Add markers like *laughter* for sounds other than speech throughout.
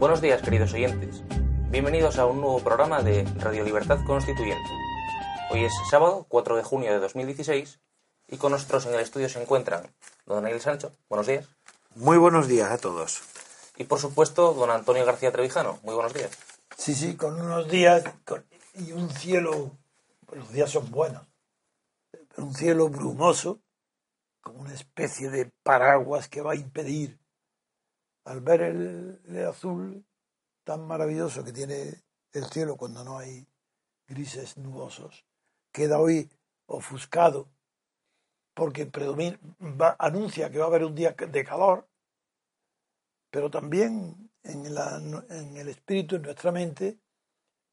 Buenos días, queridos oyentes. Bienvenidos a un nuevo programa de Radio Libertad Constituyente. Hoy es sábado, 4 de junio de 2016, y con nosotros en el estudio se encuentran don Daniel Sancho. Buenos días. Muy buenos días a todos. Y por supuesto, don Antonio García Trevijano. Muy buenos días. Sí, sí, con unos días con- y un cielo, pues los días son buenos, pero un cielo brumoso, como una especie de paraguas que va a impedir, al ver el, azul tan maravilloso que tiene el cielo cuando no hay grises nubosos, queda hoy ofuscado porque predomina, anuncia que va a haber un día de calor, pero también en, la- en el espíritu, en nuestra mente,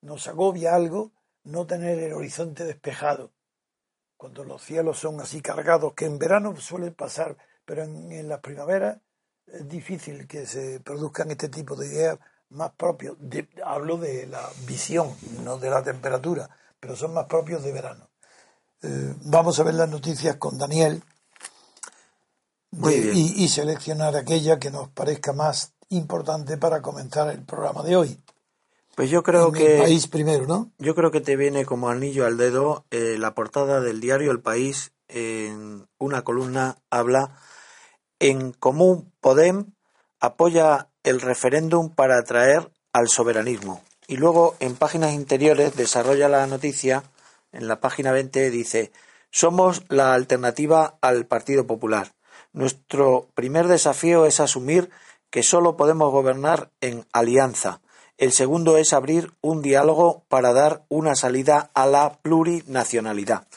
nos agobia algo no tener el horizonte despejado. Cuando los cielos son así cargados, que en verano suele pasar, pero en, en la primavera es difícil que se produzcan este tipo de ideas más propios. de- hablo de la visión, no de la temperatura, pero son más propios de verano. Eh, vamos a ver las noticias con Daniel Muy de- bien. y, y seleccionar aquella que nos parezca más importante para comenzar el programa de hoy. Pues yo creo En el que país primero, ¿no? yo creo que te viene como anillo al dedo eh, la portada del diario El País en una columna habla en común Podem apoya el referéndum para atraer al soberanismo. Y luego en páginas interiores desarrolla la noticia en la página 20 dice somos la alternativa al Partido Popular. Nuestro primer desafío es asumir que solo podemos gobernar en alianza. El segundo es abrir un diálogo para dar una salida a la plurinacionalidad.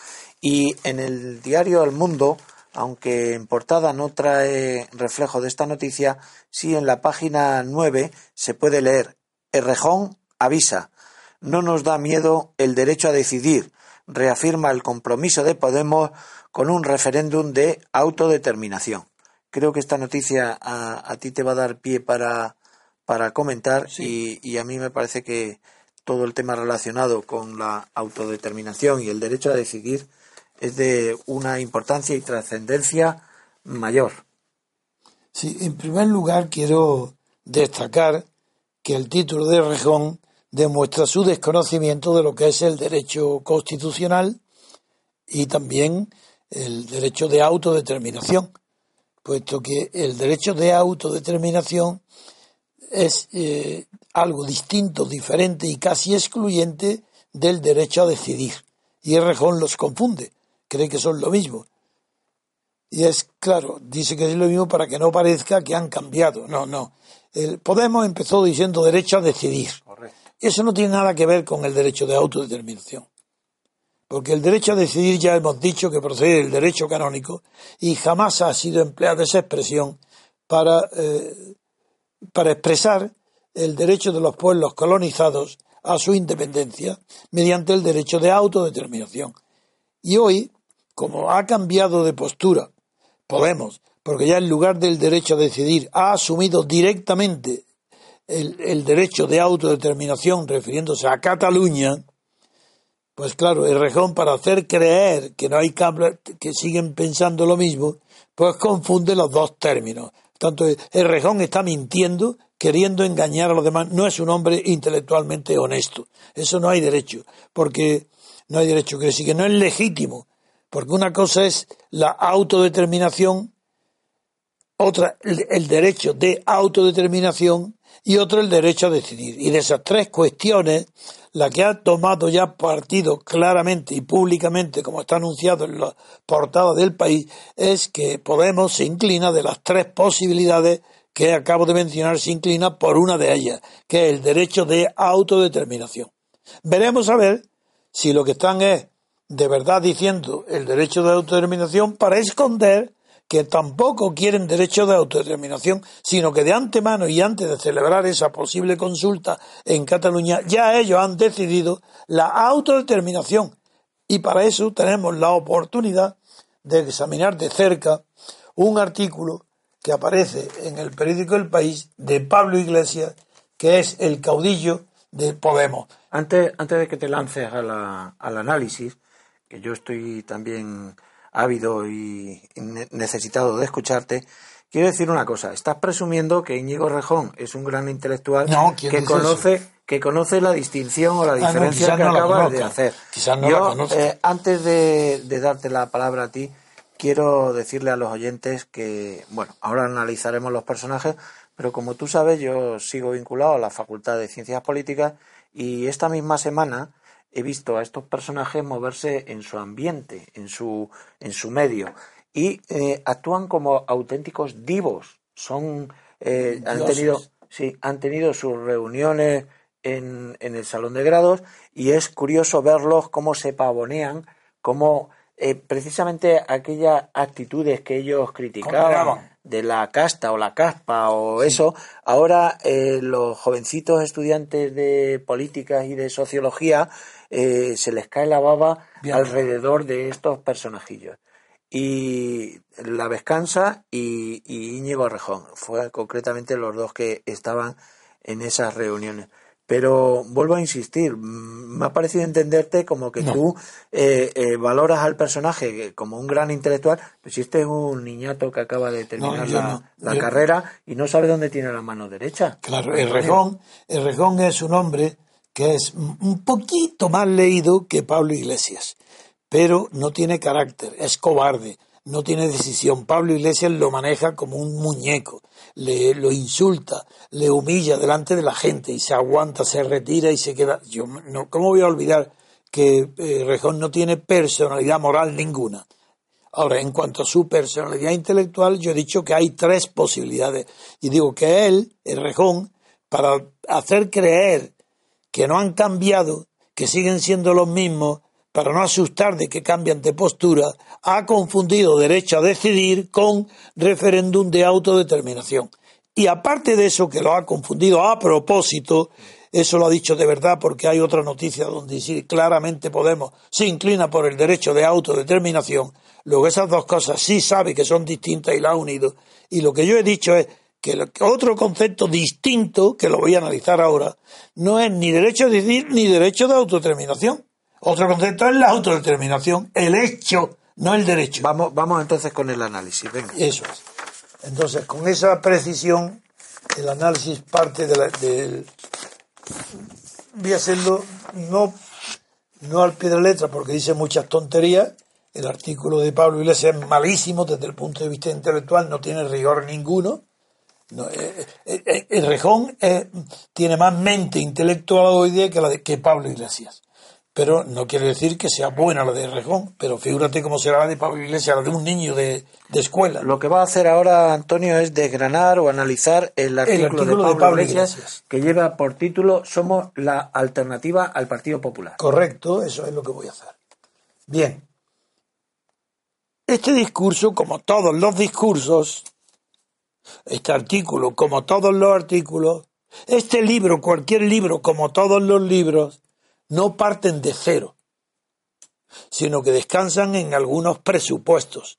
Y en el diario El Mundo, aunque en portada no trae reflejo de esta noticia, sí en la página 9 se puede leer Errejón avisa, no nos da miedo el derecho a decidir, reafirma el compromiso de Podemos con un referéndum de autodeterminación. Creo que esta noticia a, a ti te va a dar pie para, para comentar y, y a mí me parece que todo el tema relacionado con la autodeterminación y el derecho a decidir es de una importancia y trascendencia mayor. Sí, en primer lugar quiero destacar que el título de Rejón demuestra su desconocimiento de lo que es el derecho constitucional y también el derecho de autodeterminación, puesto que el derecho de autodeterminación es eh, algo distinto, diferente y casi excluyente del derecho a decidir. Y Rejón los confunde, cree que son lo mismo. Y es claro, dice que es lo mismo para que no parezca que han cambiado. No, no. El Podemos empezó diciendo derecho a decidir. Eso no tiene nada que ver con el derecho de autodeterminación. Porque el derecho a decidir ya hemos dicho que procede del derecho canónico y jamás ha sido empleada esa expresión para, eh, para expresar el derecho de los pueblos colonizados a su independencia mediante el derecho de autodeterminación. Y hoy, como ha cambiado de postura Podemos, porque ya en lugar del derecho a decidir ha asumido directamente el, el derecho de autodeterminación refiriéndose a Cataluña, pues claro, el rejón para hacer creer que no hay cambio, que siguen pensando lo mismo, pues confunde los dos términos. Tanto el Rejón está mintiendo, queriendo engañar a los demás. No es un hombre intelectualmente honesto. Eso no hay derecho, porque no hay derecho. Quiere decir que no es legítimo, porque una cosa es la autodeterminación, otra el derecho de autodeterminación y otro el derecho a decidir. Y de esas tres cuestiones, la que ha tomado ya partido claramente y públicamente, como está anunciado en la portada del país, es que Podemos se inclina de las tres posibilidades que acabo de mencionar, se inclina por una de ellas, que es el derecho de autodeterminación. Veremos a ver si lo que están es de verdad diciendo el derecho de autodeterminación para esconder que tampoco quieren derecho de autodeterminación, sino que de antemano y antes de celebrar esa posible consulta en Cataluña, ya ellos han decidido la autodeterminación. Y para eso tenemos la oportunidad de examinar de cerca un artículo que aparece en el periódico El País de Pablo Iglesias, que es el caudillo de Podemos. Antes, antes de que te lances al análisis, que yo estoy también ávido y necesitado de escucharte, quiero decir una cosa. Estás presumiendo que Íñigo Rejón es un gran intelectual que conoce que conoce la distinción o la ah, diferencia que acabas de hacer. Yo, eh, antes de, de, darte la palabra a ti, quiero decirle a los oyentes que, bueno, ahora analizaremos los personajes, pero como tú sabes, yo sigo vinculado a la Facultad de Ciencias Políticas y esta misma semana he visto a estos personajes moverse en su ambiente, en su, en su medio, y eh, actúan como auténticos divos. Son, eh, han tenido, sí, han tenido sus reuniones en, en el salón de grados y es curioso verlos cómo se pavonean, cómo eh, precisamente aquellas actitudes que ellos criticaban de la casta o la caspa o eso, ahora los jovencitos estudiantes de políticas y de sociología eh, se les cae la baba alrededor de estos personajillos. Y La Vescansa y, y Íñigo Rejón, fue concretamente los dos que estaban en esas reuniones. Pero vuelvo a insistir, me ha parecido entenderte como que tú eh, eh, valoras al personaje como un gran intelectual, pero si este es un niñato que acaba de terminar la, carrera y no sabe dónde tiene la mano derecha. Claro, el Rejón, el Rejón es un hombre que es un poquito más leído que Pablo Iglesias, pero no tiene carácter, es cobarde, no tiene decisión. Pablo Iglesias lo maneja como un muñeco, le lo insulta, le humilla delante de la gente y se aguanta, se retira y se queda. Yo no, ¿cómo voy a olvidar que eh, Rejón no tiene personalidad moral ninguna? Ahora, en cuanto a su personalidad intelectual, yo he dicho que hay tres posibilidades. Y digo que él, el Rejón, para hacer creer que no han cambiado, que siguen siendo los mismos, para no asustar de que cambian de postura, ha confundido derecho a decidir con referéndum de autodeterminación. Y aparte de eso, que lo ha confundido a propósito, eso lo ha dicho de verdad porque hay otra noticia donde dice claramente Podemos se inclina por el derecho de autodeterminación. Luego esas dos cosas sí sabe que son distintas y la ha unido. Y lo que yo he dicho es que otro concepto distinto, que lo voy a analizar ahora, no es ni derecho a decidir ni derecho de autodeterminación. Otro concepto es la autodeterminación, el hecho, no el derecho. Vamos, vamos entonces con el análisis, venga. Eso es. Entonces, con esa precisión, el análisis parte de la, del... Voy a hacerlo no, no al pie de la letra, porque dice muchas tonterías. El artículo de Pablo Iglesias es malísimo desde el punto de vista intelectual, no tiene rigor ninguno no, eh, eh, eh, el Rejón tiene más mente intelectual hoy día que la de que Pablo Iglesias. Pero no quiere decir que sea buena la de Rejón, pero figúrate cómo será la de Pablo Iglesias, la de un niño de, escuela. Lo que va a hacer ahora Antonio es desgranar o analizar el artículo, de, Pablo Iglesias, que lleva por título Somos la alternativa al Partido Popular. Correcto, eso es lo que voy a hacer. Bien. Este discurso, como todos los discursos, este artículo, como todos los artículos, este libro, cualquier libro, como todos los libros, no parten de cero, sino que descansan en algunos presupuestos,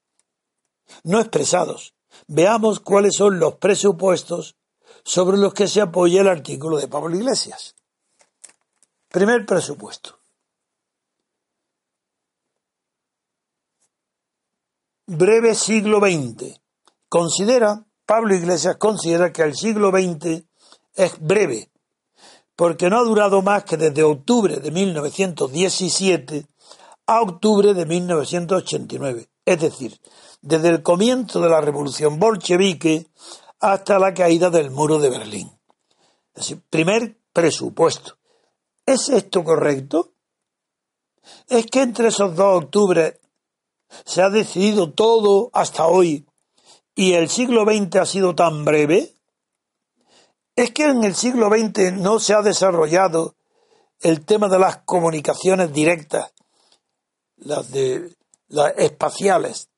no expresados. Veamos cuáles son los presupuestos sobre los que se apoya el artículo de Pablo Iglesias. Primer presupuesto. Breve siglo XX. Considera Pablo Iglesias considera que el siglo XX es breve, porque no ha durado más que desde octubre de 1917 a octubre de 1989, es decir, desde el comienzo de la revolución bolchevique hasta la caída del muro de Berlín. Es decir, primer presupuesto. ¿Es esto correcto? ¿Es que entre esos dos octubres se ha decidido todo hasta hoy y el siglo XX ha sido tan breve? ¿Es que en el siglo XX no se ha desarrollado el tema de las comunicaciones directas, las de las espaciales,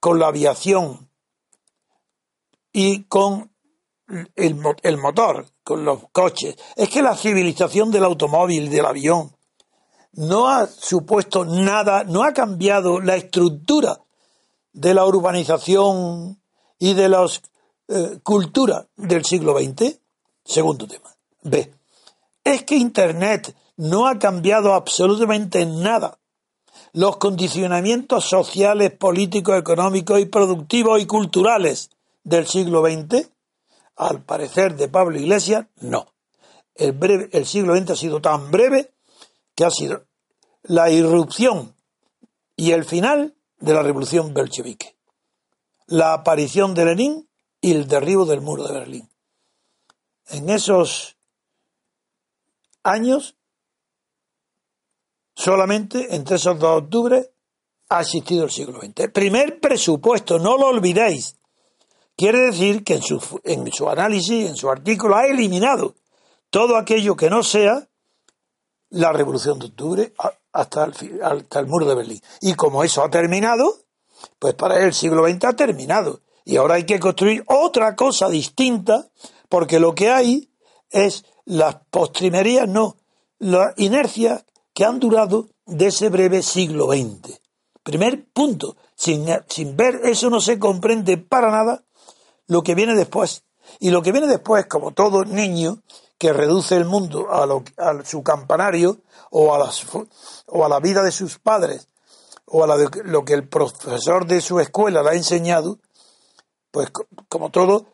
con la aviación y con el, motor, con los coches? ¿Es que la civilización del automóvil, del avión, no ha supuesto nada, no ha cambiado la estructura de la urbanización y de la eh, cultura del siglo XX? Segundo tema. B. Es que Internet no ha cambiado absolutamente nada los condicionamientos sociales, políticos, económicos y productivos y culturales del siglo XX? Al parecer de Pablo Iglesias, no. El, breve, el siglo XX ha sido tan breve que ha sido la irrupción y el final de la revolución bolchevique, la aparición de Lenin y el derribo del muro de Berlín. En esos años, solamente entre esos dos octubres, ha existido el siglo XX. primer presupuesto, no lo olvidéis. Quiere decir que en su, en su análisis, en su artículo, ha eliminado todo aquello que no sea la revolución de octubre, hasta el, hasta el muro de Berlín. Y como eso ha terminado, pues para él el siglo XX ha terminado. Y ahora hay que construir otra cosa distinta, porque lo que hay es las postrimerías, no, la inercia que han durado de ese breve siglo XX. Primer punto, sin, sin ver eso no se comprende para nada lo que viene después. Y lo que viene después, como todo niño que reduce el mundo a, a su campanario o a las o a la vida de sus padres o a lo que el profesor de su escuela le ha enseñado, pues como todo,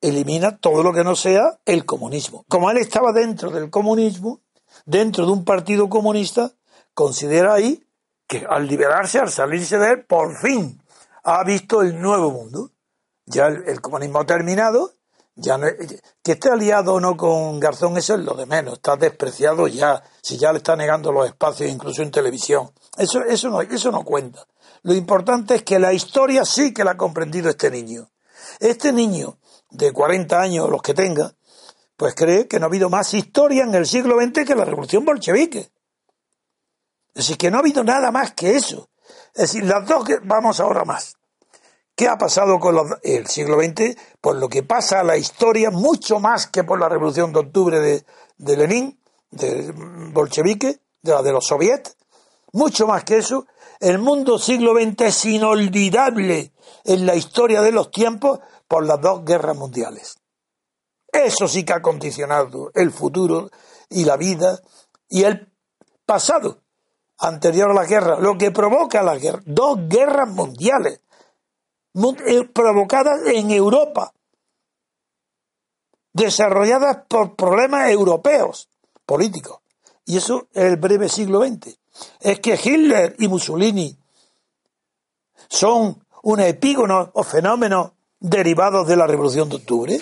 elimina todo lo que no sea el comunismo. Como él estaba dentro del comunismo, dentro de un partido comunista, considera ahí que al liberarse, al salirse de él, por fin ha visto el nuevo mundo. Ya el comunismo ha terminado ya que esté aliado o no con Garzón, eso es lo de menos. Está despreciado ya, si ya le está negando los espacios, incluso en televisión. Eso, eso, no, eso no cuenta. Lo importante es que la historia sí que la ha comprendido este niño. Este niño de 40 años, los que tenga, pues cree que no ha habido más historia en el siglo XX que la revolución bolchevique. Es decir, que no ha habido nada más que eso. Es decir, las dos que vamos ahora más. ¿Qué ha pasado con el siglo XX? Por lo que pasa a la historia, mucho más que por la revolución de octubre de, Lenin, de bolchevique, de la de los soviets, mucho más que eso, el mundo siglo XX es inolvidable en la historia de los tiempos por las dos guerras mundiales. Eso sí que ha condicionado el futuro y la vida y el pasado anterior a la guerra, lo que provoca la guerra, dos guerras mundiales eh, provocadas en Europa, desarrolladas por problemas europeos políticos. Y eso es el breve siglo XX. Es que Hitler y Mussolini son un epígono o fenómeno derivados de la Revolución de Octubre.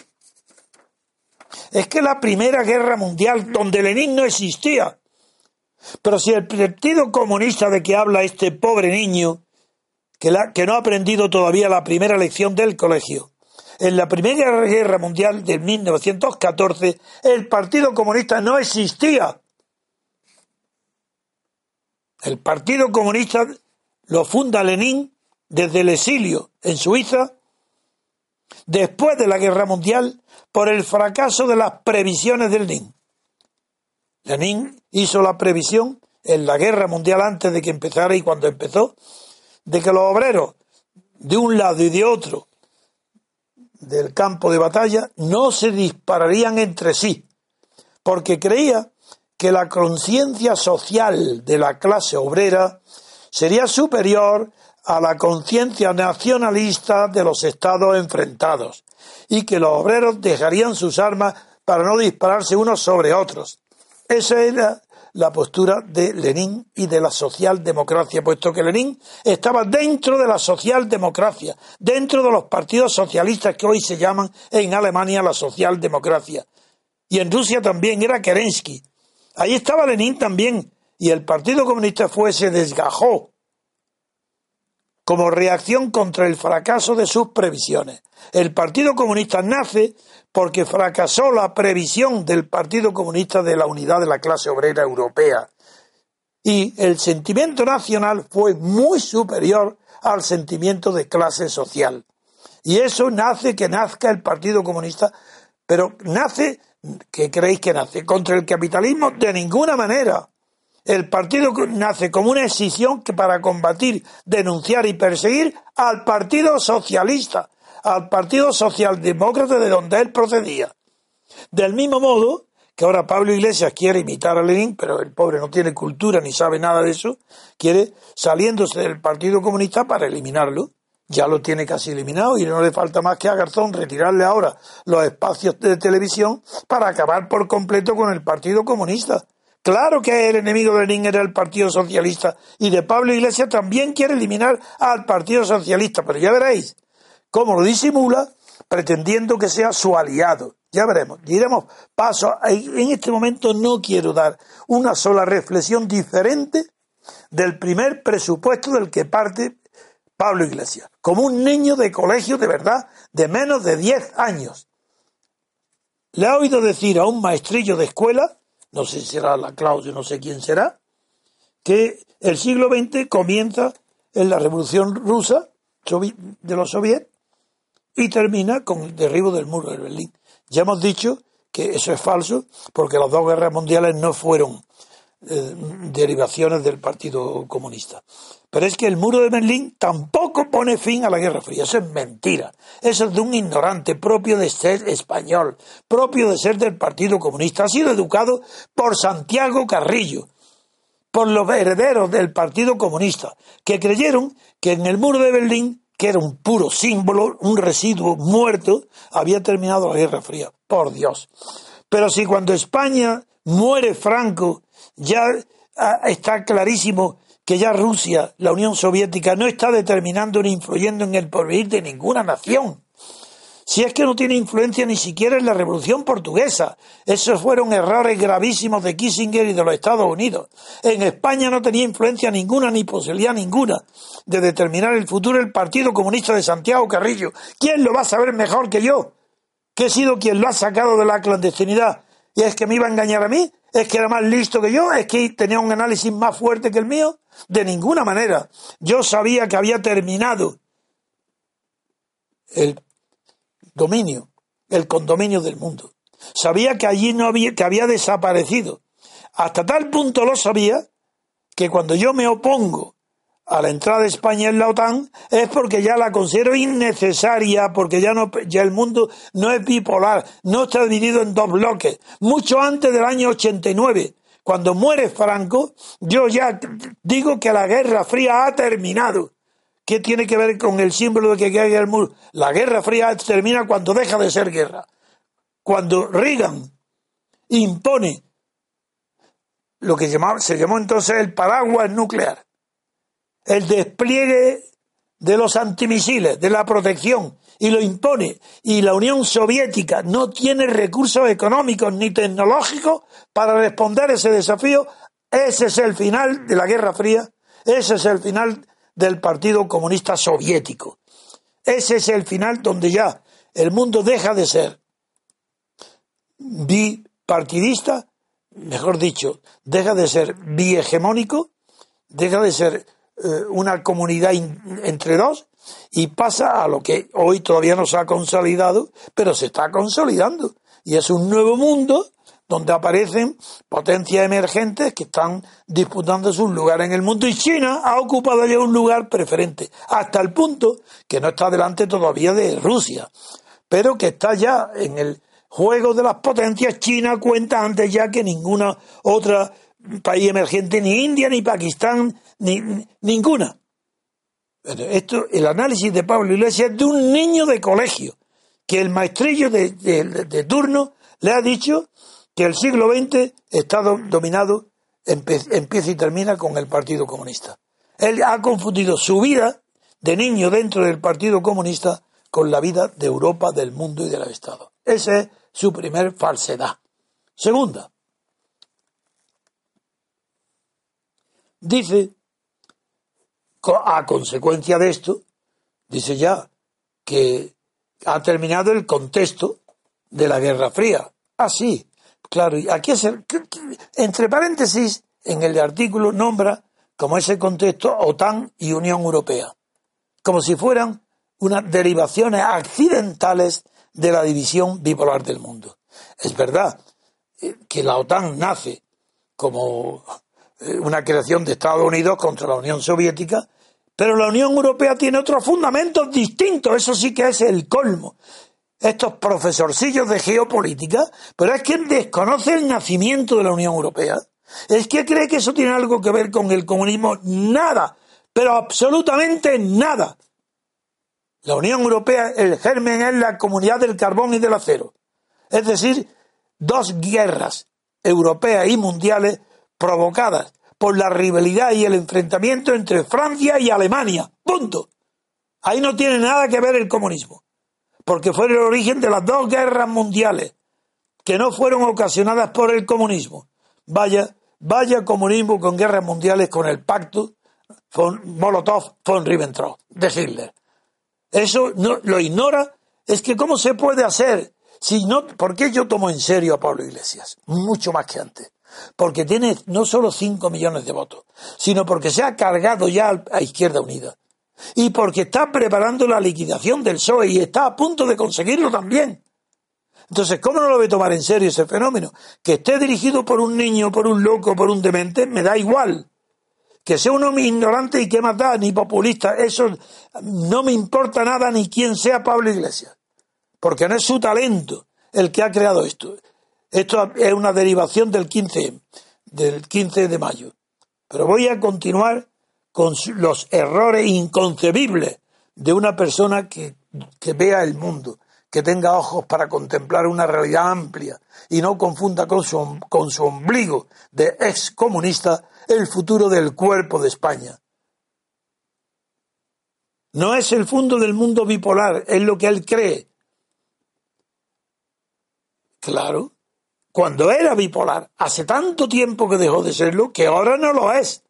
Es que la Primera Guerra Mundial, donde Lenin no existía, pero si el Partido Comunista de que habla este pobre niño que, no ha aprendido todavía la primera lección del colegio. En la Primera Guerra Mundial de 1914, el Partido Comunista no existía. El Partido Comunista lo funda Lenin desde el exilio en Suiza, después de la Guerra Mundial, por el fracaso de las previsiones de Lenin. Lenin hizo la previsión en la Guerra Mundial antes de que empezara y cuando empezó, de que los obreros de un lado y de otro del campo de batalla no se dispararían entre sí, porque creía que la conciencia social de la clase obrera sería superior a la conciencia nacionalista de los estados enfrentados. y que los obreros dejarían sus armas para no dispararse unos sobre otros. Esa era la postura de Lenin y de la socialdemocracia, puesto que Lenin estaba dentro de la socialdemocracia, dentro de los partidos socialistas que hoy se llaman en Alemania la socialdemocracia. Y en Rusia también era Kerensky. Ahí estaba Lenin también, y el Partido Comunista fue, se desgajó como reacción contra el fracaso de sus previsiones. El Partido Comunista nace porque fracasó la previsión del Partido Comunista de la unidad de la clase obrera europea. Y el sentimiento nacional fue muy superior al sentimiento de clase social. Y eso nace que nazca el Partido Comunista, pero nace, ¿qué creéis que nace? ¿Contra el capitalismo? De ninguna manera. El partido nace como una escisión que para combatir, denunciar y perseguir al Partido Socialista, al Partido Socialdemócrata de donde él procedía. Del mismo modo que ahora Pablo Iglesias quiere imitar a Lenin, pero el pobre no tiene cultura ni sabe nada de eso, quiere saliéndose del Partido Comunista para eliminarlo. Ya lo tiene casi eliminado y no le falta más que a Garzón retirarle ahora los espacios de televisión para acabar por completo con el Partido Comunista. Claro que el enemigo de Lenin era el Partido Socialista y de Pablo Iglesias también quiere eliminar al Partido Socialista, pero ya veréis cómo lo disimula pretendiendo que sea su aliado. Ya veremos, diremos paso. En este momento no quiero dar una sola reflexión diferente del primer presupuesto del que parte Pablo Iglesias, como un niño de colegio de verdad de menos de 10 años. Le ha oído decir a un maestrillo de escuela, no sé si será la Claudio, no sé quién será, que el siglo XX comienza en la Revolución Rusa de los soviets y termina con el derribo del muro de Berlín. Ya hemos dicho que eso es falso porque las dos guerras mundiales no fueron eh, derivaciones del Partido Comunista. Pero es que el muro de Berlín tampoco pone fin a la Guerra Fría. Eso es mentira. Eso es de un ignorante propio de ser español, propio de ser del Partido Comunista. Ha sido educado por Santiago Carrillo, por los herederos del Partido Comunista, que creyeron que en el muro de Berlín que era un puro símbolo, un residuo muerto, había terminado la Guerra Fría. Por Dios. Pero si cuando España muere Franco, ya ah, está clarísimo que ya Rusia, la Unión Soviética, no está determinando ni influyendo en el porvenir de ninguna nación. Si es que no tiene influencia ni siquiera en la Revolución Portuguesa. Esos fueron errores gravísimos de Kissinger y de los Estados Unidos. En España no tenía influencia ninguna ni posibilidad ninguna de determinar el futuro del Partido Comunista de Santiago Carrillo. ¿Quién lo va a saber mejor que yo? Que he sido quien lo ha sacado de la clandestinidad. ¿Y es que me iba a engañar a mí? ¿Es que era más listo que yo? ¿Es que tenía un análisis más fuerte que el mío? De ninguna manera. Yo sabía que había terminado el dominio, el condominio del mundo. Sabía que allí no había, que había desaparecido. Hasta tal punto lo sabía que cuando yo me opongo a la entrada de España en la OTAN es porque ya la considero innecesaria, porque ya no, el mundo no es bipolar, no está dividido en dos bloques. Mucho antes del año 89, cuando muere Franco, yo ya digo que la Guerra Fría ha terminado. ¿Qué tiene que ver con el símbolo de que caiga el muro? La Guerra Fría termina cuando deja de ser guerra. Cuando Reagan impone lo que se llamó entonces el paraguas nuclear, el despliegue de los antimisiles, de la protección, y lo impone, y la Unión Soviética no tiene recursos económicos ni tecnológicos para responder ese desafío, ese es el final de la Guerra Fría, ese es el final del Partido Comunista Soviético. Ese es el final donde ya el mundo deja de ser bipartidista, mejor dicho, deja de ser bihegemónico, deja de ser eh, una comunidad entre dos y pasa a lo que hoy todavía no se ha consolidado, pero se está consolidando. Y es un nuevo mundo donde aparecen potencias emergentes que están disputando su lugar en el mundo y China ha ocupado ya un lugar preferente, hasta el punto que no está delante todavía de Rusia, pero que está ya en el juego de las potencias. China cuenta antes ya que ninguna otra país emergente, ni India, ni Pakistán, ni, ninguna. Esto, el análisis de Pablo Iglesias es de un niño de colegio que el maestrillo de, de turno le ha dicho que el siglo XX está dominado, empieza y termina con el Partido Comunista. Él ha confundido su vida de niño dentro del Partido Comunista con la vida de Europa, del mundo y del Estado. Esa es su primer falsedad. Segunda, dice, a consecuencia de esto, dice ya que ha terminado el contexto de la Guerra Fría. Ah, sí, claro, y aquí es el, entre paréntesis, en el artículo nombra como ese contexto OTAN y Unión Europea, como si fueran unas derivaciones accidentales de la división bipolar del mundo. Es verdad eh, que la OTAN nace como una creación de Estados Unidos contra la Unión Soviética, pero la Unión Europea tiene otros fundamentos distintos, eso sí que es el colmo. Estos profesorcillos de geopolítica, pero es que desconoce el nacimiento de la Unión Europea. Es que cree que eso tiene algo que ver con el comunismo. Nada, pero absolutamente nada. La Unión Europea, el germen es la comunidad del carbón y del acero. Es decir, dos guerras europeas y mundiales provocadas por la rivalidad y el enfrentamiento entre Francia y Alemania. Punto. Ahí no tiene nada que ver el comunismo, porque fue el origen de las dos guerras mundiales, que no fueron ocasionadas por el comunismo. Vaya, vaya comunismo con guerras mundiales con el pacto von Molotov von Ribbentrop de Hitler. Eso no, lo ignora. Es que cómo se puede hacer si no, ¿por qué yo tomo en serio a Pablo Iglesias? Mucho más que antes. Porque tiene no solo 5 millones de votos, sino porque se ha cargado ya a Izquierda Unida. Y porque está preparando la liquidación del PSOE y está a punto de conseguirlo también. Entonces, ¿cómo no lo voy a tomar en serio ese fenómeno? Que esté dirigido por un niño, por un loco, por un demente, me da igual. Que sea un hombre ignorante y que más ni populista, eso no me importa nada ni quién sea Pablo Iglesias. Porque no es su talento el que ha creado esto. Esto es una derivación del 15, del 15 de mayo. Pero voy a continuar con los errores inconcebibles de una persona que, que vea el mundo, que tenga ojos para contemplar una realidad amplia y no confunda con su, con su ombligo de ex comunista el futuro del cuerpo de España. No es el fondo del mundo bipolar, es lo que él cree. Claro, cuando era bipolar, hace tanto tiempo que dejó de serlo, que ahora no lo es.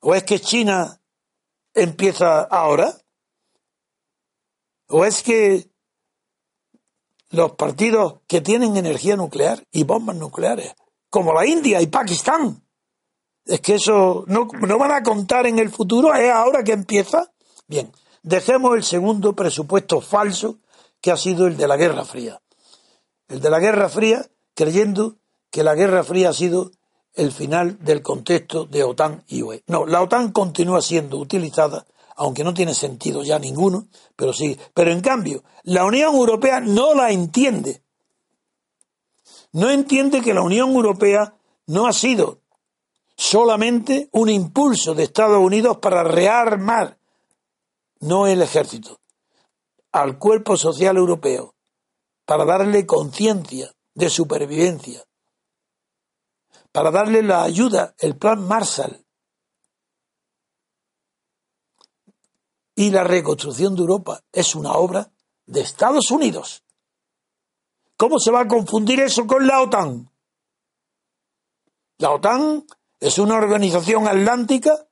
¿O es que China empieza ahora? ¿O es que los partidos que tienen energía nuclear y bombas nucleares, como la India y Pakistán. Es que eso no, no van a contar en el futuro, es ahora que empieza. Bien, dejemos el segundo presupuesto falso que ha sido el de la Guerra Fría. El de la Guerra Fría creyendo que la Guerra Fría ha sido el final del contexto de OTAN y UE. No, la OTAN continúa siendo utilizada aunque no tiene sentido ya ninguno, pero sí. Pero en cambio, la Unión Europea no la entiende. No entiende que la Unión Europea no ha sido solamente un impulso de Estados Unidos para rearmar, no el ejército, al cuerpo social europeo, para darle conciencia de supervivencia, para darle la ayuda, el plan Marshall, y la reconstrucción de Europa es una obra de Estados Unidos. ¿Cómo se va a confundir eso con la OTAN? La OTAN es una organización atlántica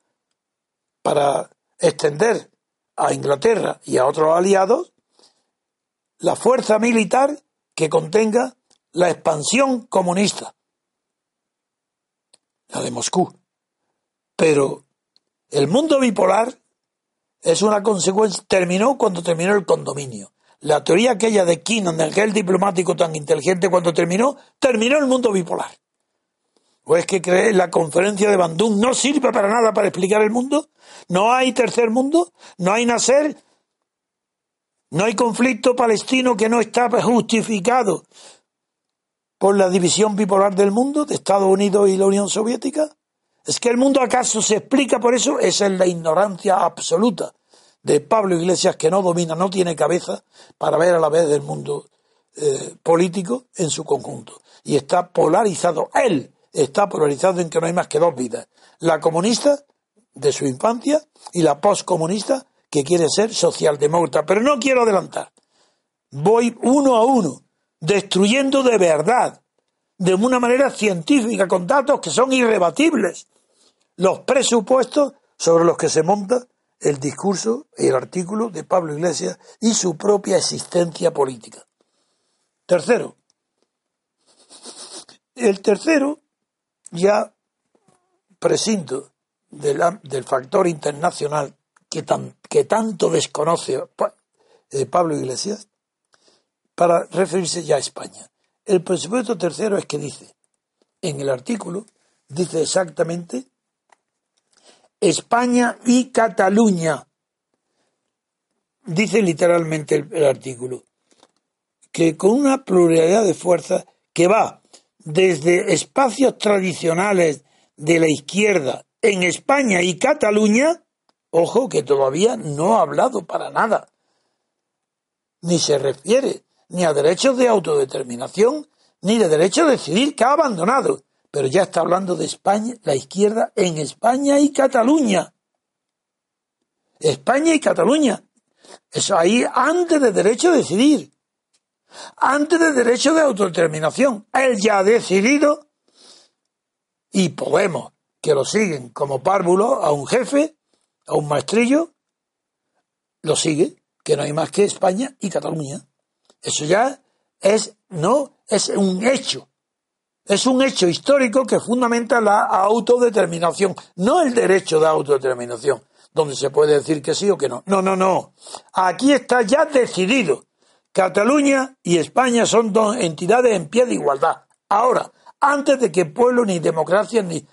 para extender a Inglaterra y a otros aliados la fuerza militar que contenga la expansión comunista, la de Moscú. Pero el mundo bipolar es una consecuencia, terminó cuando terminó el condominio. La teoría aquella de Kinnan, del que el diplomático tan inteligente cuando terminó, terminó el mundo bipolar. ¿O es que cree la conferencia de Bandung no sirve para nada para explicar el mundo? ¿No hay tercer mundo? ¿No hay nacer? ¿No hay conflicto palestino que no está justificado por la división bipolar del mundo de Estados Unidos y la Unión Soviética? ¿Es que el mundo acaso se explica por eso? Esa es la ignorancia absoluta de Pablo Iglesias que no domina, no tiene cabeza para ver a la vez del mundo eh, político en su conjunto. Y está polarizado, él está polarizado en que no hay más que dos vidas. La comunista de su infancia y la postcomunista que quiere ser socialdemócrata. Pero no quiero adelantar. Voy uno a uno, destruyendo de verdad, de una manera científica, con datos que son irrebatibles, los presupuestos sobre los que se monta el discurso y el artículo de Pablo Iglesias y su propia existencia política. Tercero, el tercero ya presinto del factor internacional que, que tanto desconoce eh, Pablo Iglesias para referirse ya a España. El presupuesto tercero es que dice, en el artículo, dice exactamente España y Cataluña. Dice literalmente el, artículo que con una pluralidad de fuerzas que va desde espacios tradicionales de la izquierda en España y Cataluña, ojo que todavía no ha hablado para nada, ni se refiere ni a derechos de autodeterminación, ni de derecho a decidir que ha abandonado, pero ya está hablando de España, la izquierda en España y Cataluña. España y Cataluña. Eso ahí antes de derecho a decidir. Antes de derecho de autodeterminación. Él ya ha decidido y Podemos, que lo siguen como párvulo a un jefe, a un maestrillo, lo sigue, que no hay más que España y Cataluña. Eso ya es, no, es un hecho. Es un hecho histórico que fundamenta la autodeterminación, no el derecho de autodeterminación, donde se puede decir que sí o que no. No, no, no. Aquí está ya decidido. Cataluña y España son dos entidades en pie de igualdad. Ahora, antes de que pueblo, ni democracia, ni,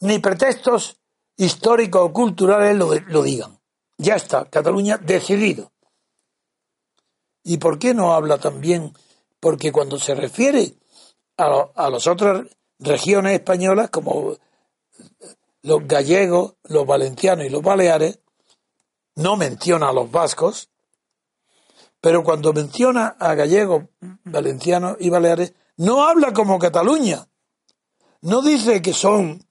ni pretextos históricos o culturales lo, lo digan. Ya está, Cataluña decidido. ¿Y por qué no habla también? Porque cuando se refiere a, las otras regiones españolas, como los gallegos, los valencianos y los baleares, no menciona a los vascos, pero cuando menciona a gallegos, valencianos y baleares, no habla como Cataluña. No dice que son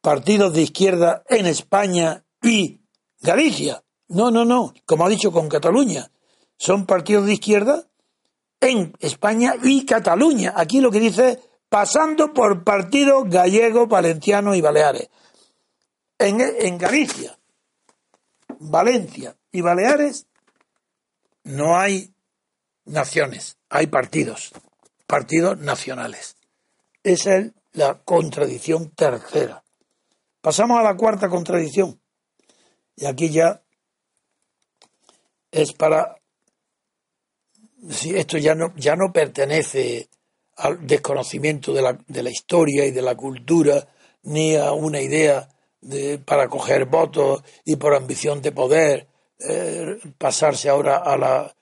partidos de izquierda en España y Galicia. No, no, no. Como ha dicho con Cataluña. Son partidos de izquierda en España y Cataluña. Aquí lo que dice es pasando por partidos gallegos, valencianos y baleares. En, en Galicia, Valencia y Baleares no hay naciones, hay partidos, partidos nacionales. Esa es la contradicción tercera. Pasamos a la cuarta contradicción. Y aquí ya es para esto ya no, ya no pertenece al desconocimiento de la, de la historia y de la cultura, ni a una idea de, para coger votos y por ambición de poder eh, pasarse ahora a la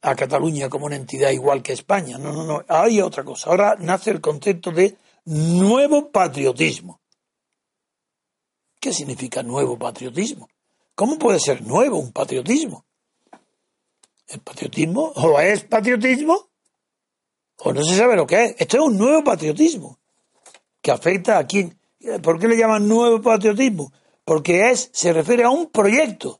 a Cataluña como una entidad igual que España. No, no, no. Hay otra cosa. Ahora nace el concepto de nuevo patriotismo. ¿Qué significa nuevo patriotismo? ¿Cómo puede ser nuevo un patriotismo? El patriotismo o es patriotismo o no se sabe lo que es. Esto es un nuevo patriotismo que afecta a quién. ¿Por qué le llaman nuevo patriotismo? Porque es, se refiere a un proyecto.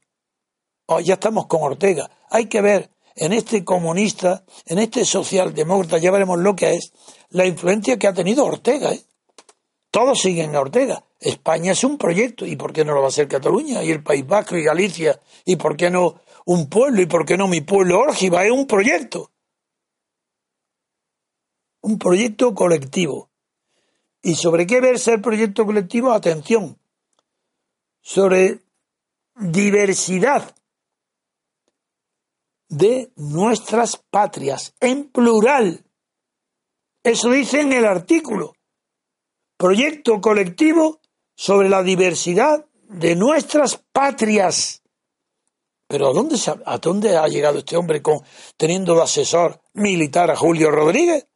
Oh, ya estamos con Ortega. Hay que ver en este comunista, en este socialdemócrata, ya veremos lo que es, la influencia que ha tenido Ortega. ¿eh? Todos siguen a Ortega. España es un proyecto. ¿Y por qué no lo va a ser Cataluña? Y el País Vasco y Galicia. ¿Y por qué no un pueblo y por qué no mi pueblo Órgiva, es un proyecto. Un proyecto colectivo. ¿Y sobre qué verse el proyecto colectivo? Atención. Sobre diversidad de nuestras patrias, en plural. Eso dice en el artículo. Proyecto colectivo sobre la diversidad de nuestras patrias. Pero ¿a dónde, ¿a dónde ha llegado este hombre con, teniendo de asesor militar a Julio Rodríguez?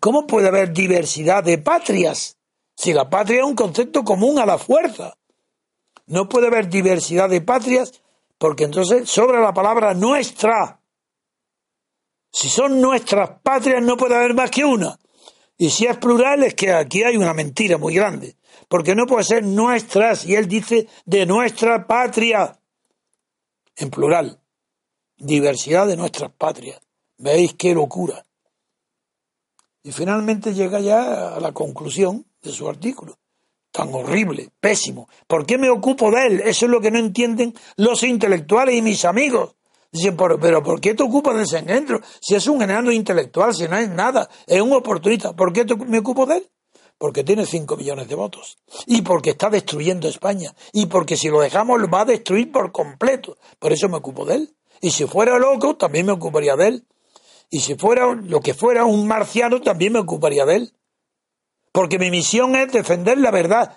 ¿Cómo puede haber diversidad de patrias si la patria es un concepto común a la fuerza? No puede haber diversidad de patrias porque entonces sobra la palabra nuestra. Si son nuestras patrias no puede haber más que una. Y si es plural es que aquí hay una mentira muy grande. Porque no puede ser nuestras. Y él dice de nuestra patria. En plural. Diversidad de nuestras patrias. ¿Veis qué locura? Y finalmente llega ya a la conclusión de su artículo. Tan horrible, pésimo. ¿Por qué me ocupo de él? Eso es lo que no entienden los intelectuales y mis amigos. Dicen, pero ¿por qué te ocupas de ese engendro? Si es un enano intelectual, si no es nada, es un oportunista. ¿Por qué me ocupo de él? Porque tiene 5 millones de votos. Y porque está destruyendo España. Y porque si lo dejamos lo va a destruir por completo. Por eso me ocupo de él. Y si fuera loco, también me ocuparía de él. Y si fuera lo que fuera un marciano, también me ocuparía de él. Porque mi misión es defender la verdad.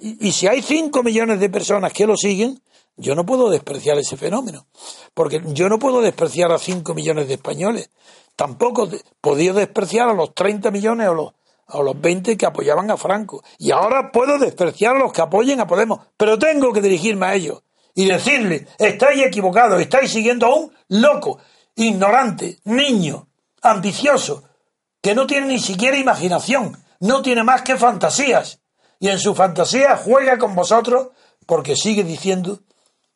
Y si hay 5 millones de personas que lo siguen, yo no puedo despreciar ese fenómeno. Porque yo no puedo despreciar a 5 millones de españoles. Tampoco podía despreciar a los 30 millones o a los 20 que apoyaban a Franco. Y ahora puedo despreciar a los que apoyen a Podemos. Pero tengo que dirigirme a ellos y decirles, estáis equivocados, estáis siguiendo a un loco, ignorante, niño, ambicioso, que no tiene ni siquiera imaginación, no tiene más que fantasías. Y en su fantasía juega con vosotros porque sigue diciendo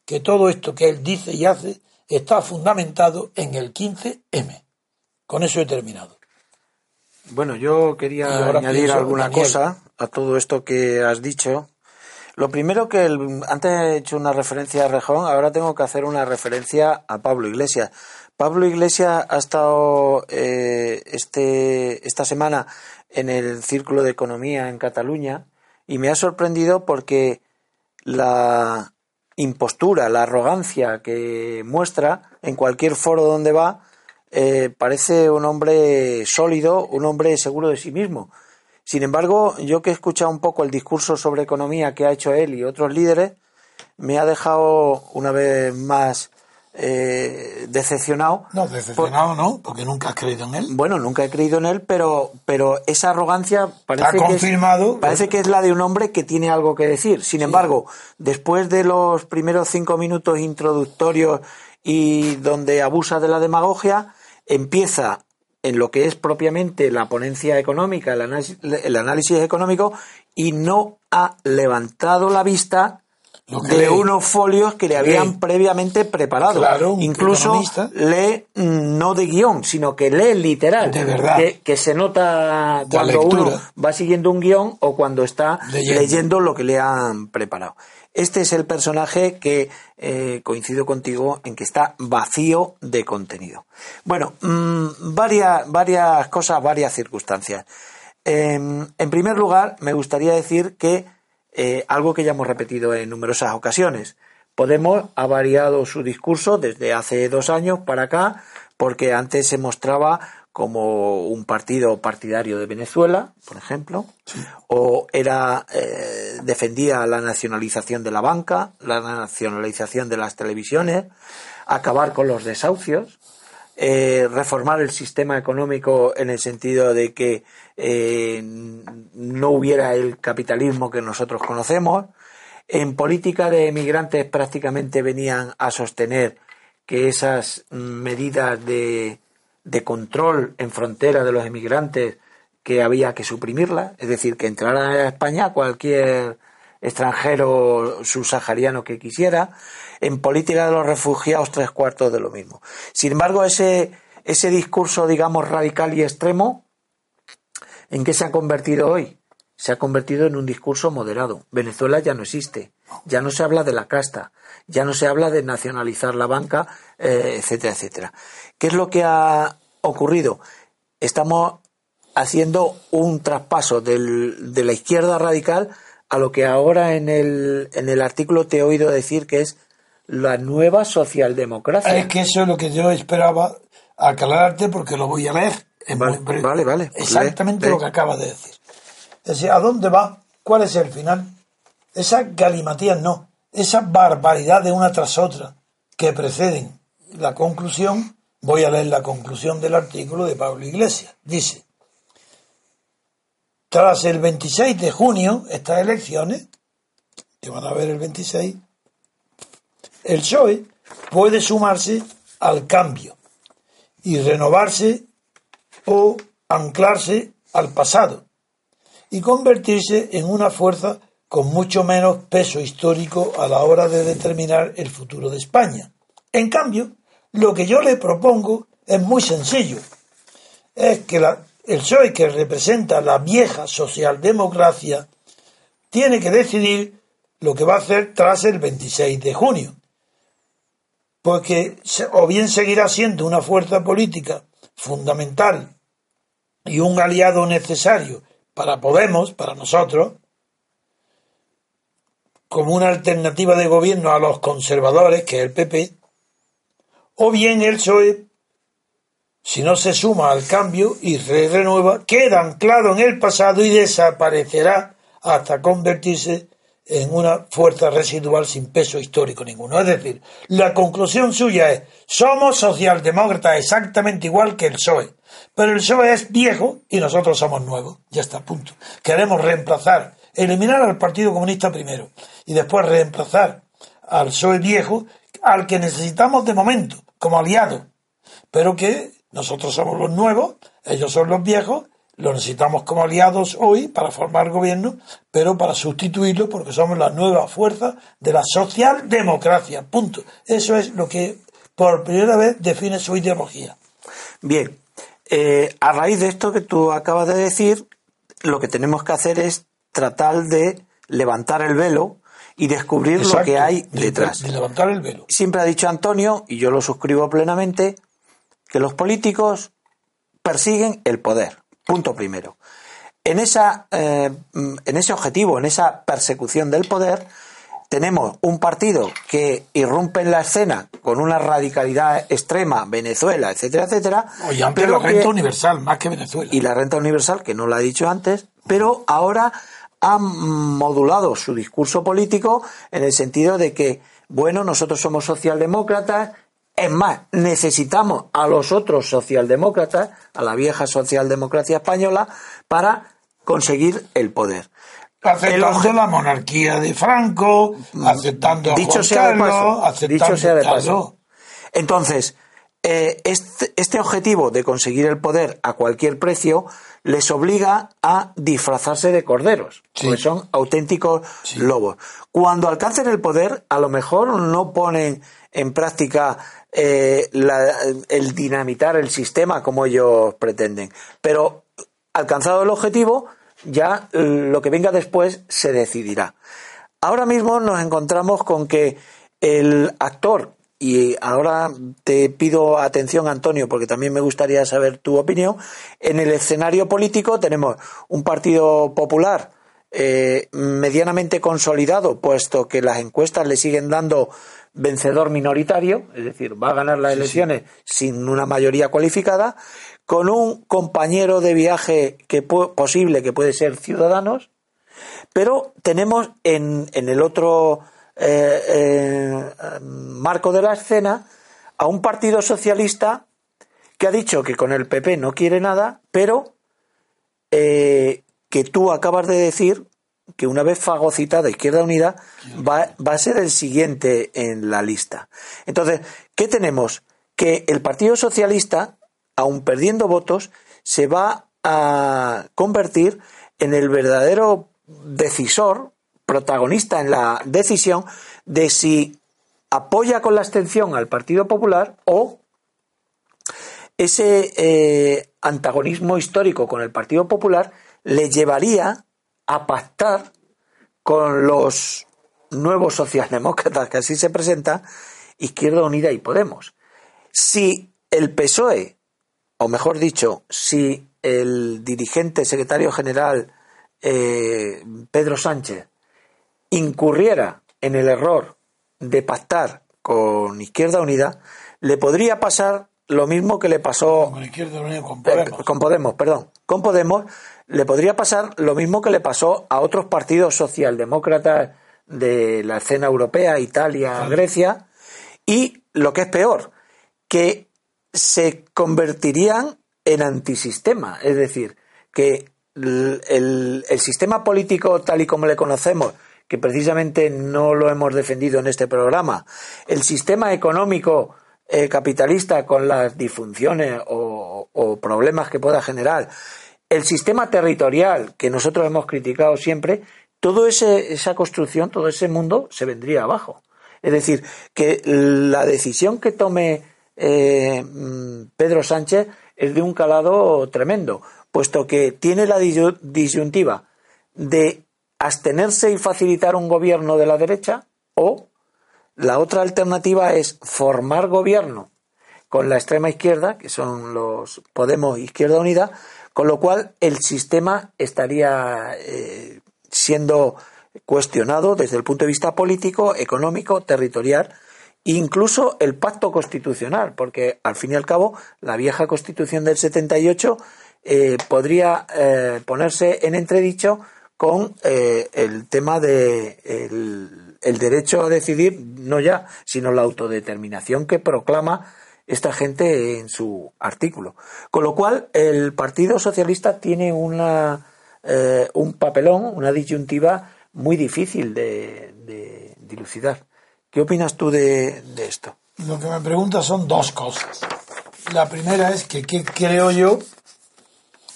que todo esto que él dice y hace está fundamentado en el 15M. Con eso he terminado. Bueno, yo quería añadir alguna cosa a todo esto que has dicho lo primero que antes he hecho una referencia a Rejón, ahora tengo que hacer una referencia a Pablo Iglesias. Pablo Iglesias ha estado eh, este, esta semana en el Círculo de Economía en Cataluña y me ha sorprendido porque la impostura, la arrogancia que muestra en cualquier foro donde va, eh, parece un hombre sólido, un hombre seguro de sí mismo. Sin embargo, yo que he escuchado un poco el discurso sobre economía que ha hecho él y otros líderes, me ha dejado una vez más eh, decepcionado. No, decepcionado no, porque nunca has creído en él. Bueno, nunca he creído en él, pero, pero esa arrogancia parece, que confirmado, es, parece que es la de un hombre que tiene algo que decir. Sin embargo, después de los primeros cinco minutos introductorios y donde abusa de la demagogia, empieza en lo que es propiamente la ponencia económica, el análisis, económico, y no ha levantado la vista de unos folios que le habían previamente preparado. Incluso lee mm, no de guion, sino que lee literal. De verdad. Que, se nota cuando uno va siguiendo un guion o cuando está leyendo lo que le han preparado. Este es el personaje que eh, coincido contigo en que está vacío de contenido. Bueno, mm, varias, varias cosas, varias circunstancias. Em, en primer lugar, me gustaría decir que eh, algo que ya hemos repetido en numerosas ocasiones. Podemos ha variado su discurso desde hace dos años para acá, porque antes se mostraba como un partido partidario de Venezuela, por ejemplo, o era eh, defendía la nacionalización de la banca, la nacionalización de las televisiones, acabar con los desahucios, eh, reformar el sistema económico en el sentido de que eh, no hubiera el capitalismo que nosotros conocemos. En política de emigrantes prácticamente venían a sostener que esas medidas de de control en frontera de los emigrantes que había que suprimirla, es decir, que entrara a España cualquier extranjero subsahariano que quisiera, en política de los refugiados tres cuartos de lo mismo. Sin embargo, ese, ese discurso, digamos, radical y extremo, ¿en qué se ha convertido hoy? Se ha convertido en un discurso moderado. Venezuela ya no existe, ya no se habla de la casta, ya no se habla de nacionalizar la banca, eh, etcétera, etcétera. ¿Qué es lo que ha ocurrido? Estamos haciendo un traspaso del, de la izquierda radical a lo que ahora en el, en el artículo te he oído decir que es la nueva socialdemocracia. Es que eso es lo que yo esperaba aclararte porque lo voy a leer. vale, vale, pues Exactamente lo que acabas de decir. Es decir, ¿a dónde va? ¿Cuál es el final? Esa galimatías no. Esa barbaridad de una tras otra que preceden la conclusión Voy a leer la conclusión del artículo de Pablo Iglesias. Dice, tras el 26 de junio, estas elecciones, que van a ver el 26, el PSOE puede sumarse al cambio y renovarse o anclarse al pasado y convertirse en una fuerza con mucho menos peso histórico a la hora de determinar el futuro de España. En cambio, lo que yo le propongo es muy sencillo. Es que el PSOE que representa la vieja socialdemocracia tiene que decidir lo que va a hacer tras el 26 de junio. Porque o bien seguirá siendo una fuerza política fundamental y un aliado necesario para Podemos, para nosotros, como una alternativa de gobierno a los conservadores, que es el PP, o bien el PSOE, si no se suma al cambio y renueva, queda anclado en el pasado y desaparecerá hasta convertirse en una fuerza residual sin peso histórico ninguno. Es decir, la conclusión suya es, somos socialdemócratas exactamente igual que el PSOE, pero el PSOE es viejo y nosotros somos nuevos. Ya está, punto. Queremos reemplazar, eliminar al Partido Comunista primero y después reemplazar al PSOE viejo al que necesitamos de momento como aliado, pero que nosotros somos los nuevos, ellos son los viejos lo necesitamos como aliados hoy para formar gobierno, pero para sustituirlo porque somos la nueva fuerza de la socialdemocracia. Punto. Eso es lo que por primera vez define su ideología. Bien, eh, a raíz de esto que tú acabas de decir, lo que tenemos que hacer es tratar de levantar el velo y descubrir lo que hay detrás. de levantar el velo. Siempre ha dicho Antonio, y yo lo suscribo plenamente, que los políticos persiguen el poder Punto primero. En, esa, eh, en ese objetivo, en esa persecución del poder, tenemos un partido que irrumpe en la escena con una radicalidad extrema, Venezuela, etcétera, etcétera. Pero la renta universal, más que Venezuela. Y la renta universal, que no lo ha dicho antes, pero ahora ha modulado su discurso político en el sentido de que, bueno, nosotros somos socialdemócratas es más, necesitamos a los otros socialdemócratas, a la vieja socialdemocracia española, para conseguir el poder. Aceptando la monarquía de Franco, mm, aceptando a dicho sea de paso, dicho sea de paso. Entonces, eh, este, este, objetivo de conseguir el poder a cualquier precio les obliga a disfrazarse de corderos, porque son auténticos lobos. Cuando alcancen el poder, a lo mejor no ponen en práctica eh, el dinamitar el sistema como ellos pretenden. Pero alcanzado el objetivo, ya lo que venga después se decidirá. Ahora mismo nos encontramos con que el actor, y ahora te pido atención Antonio, porque también me gustaría saber tu opinión, en el escenario político tenemos un partido popular eh, medianamente consolidado, puesto que las encuestas le siguen dando vencedor minoritario, es decir, va a ganar las elecciones sin una mayoría cualificada, con un compañero de viaje que posible que puede ser Ciudadanos, pero tenemos en, en el otro eh, eh, marco de la escena a un partido socialista que ha dicho que con el PP no quiere nada, pero eh, que tú acabas de decir que una vez fagocitada Izquierda Unida va, va a ser el siguiente en la lista. Entonces, ¿qué tenemos? Que el Partido Socialista, aun perdiendo votos, se va a convertir en el verdadero decisor, protagonista en la decisión de si apoya con la abstención al Partido Popular o ese eh, antagonismo histórico con el Partido Popular le llevaría a pactar con los nuevos socialdemócratas que así se presenta, Izquierda Unida y Podemos. Si el PSOE, o mejor dicho, si el dirigente secretario general eh, Pedro Sánchez incurriera en el error de pactar con Izquierda Unida, le podría pasar lo mismo que le pasó con, Izquierda Unida, con Podemos. Eh, con Podemos, perdón, con Podemos le podría pasar lo mismo que le pasó a otros partidos socialdemócratas de la escena europea, Italia, Grecia, y lo que es peor, que se convertirían en antisistema, es decir, que el, el, sistema político tal y como le conocemos, que precisamente no lo hemos defendido en este programa, el sistema económico eh, capitalista con las disfunciones o, problemas que pueda generar, el sistema territorial que nosotros hemos criticado siempre, ese, esa construcción, todo ese mundo se vendría abajo. Es decir, que la decisión que tome eh, mm, Pedro Sánchez es de un calado tremendo, puesto que tiene la disyuntiva de abstenerse y facilitar un gobierno de la derecha o la otra alternativa es formar gobierno con la extrema izquierda, que son los Podemos Izquierda Unida, con lo cual el sistema estaría eh, siendo cuestionado desde el punto de vista político, económico, territorial incluso el pacto constitucional, porque al fin y al cabo la vieja constitución del 78 eh, podría eh, ponerse en entredicho con eh, el tema de el, derecho a decidir, no ya, sino la autodeterminación que proclama esta gente en su artículo. Con lo cual, el Partido Socialista tiene una, un papelón, una disyuntiva muy difícil de dilucidar. ¿Qué opinas tú de, esto? Lo que me preguntas son dos cosas. La primera es que, ¿qué creo yo?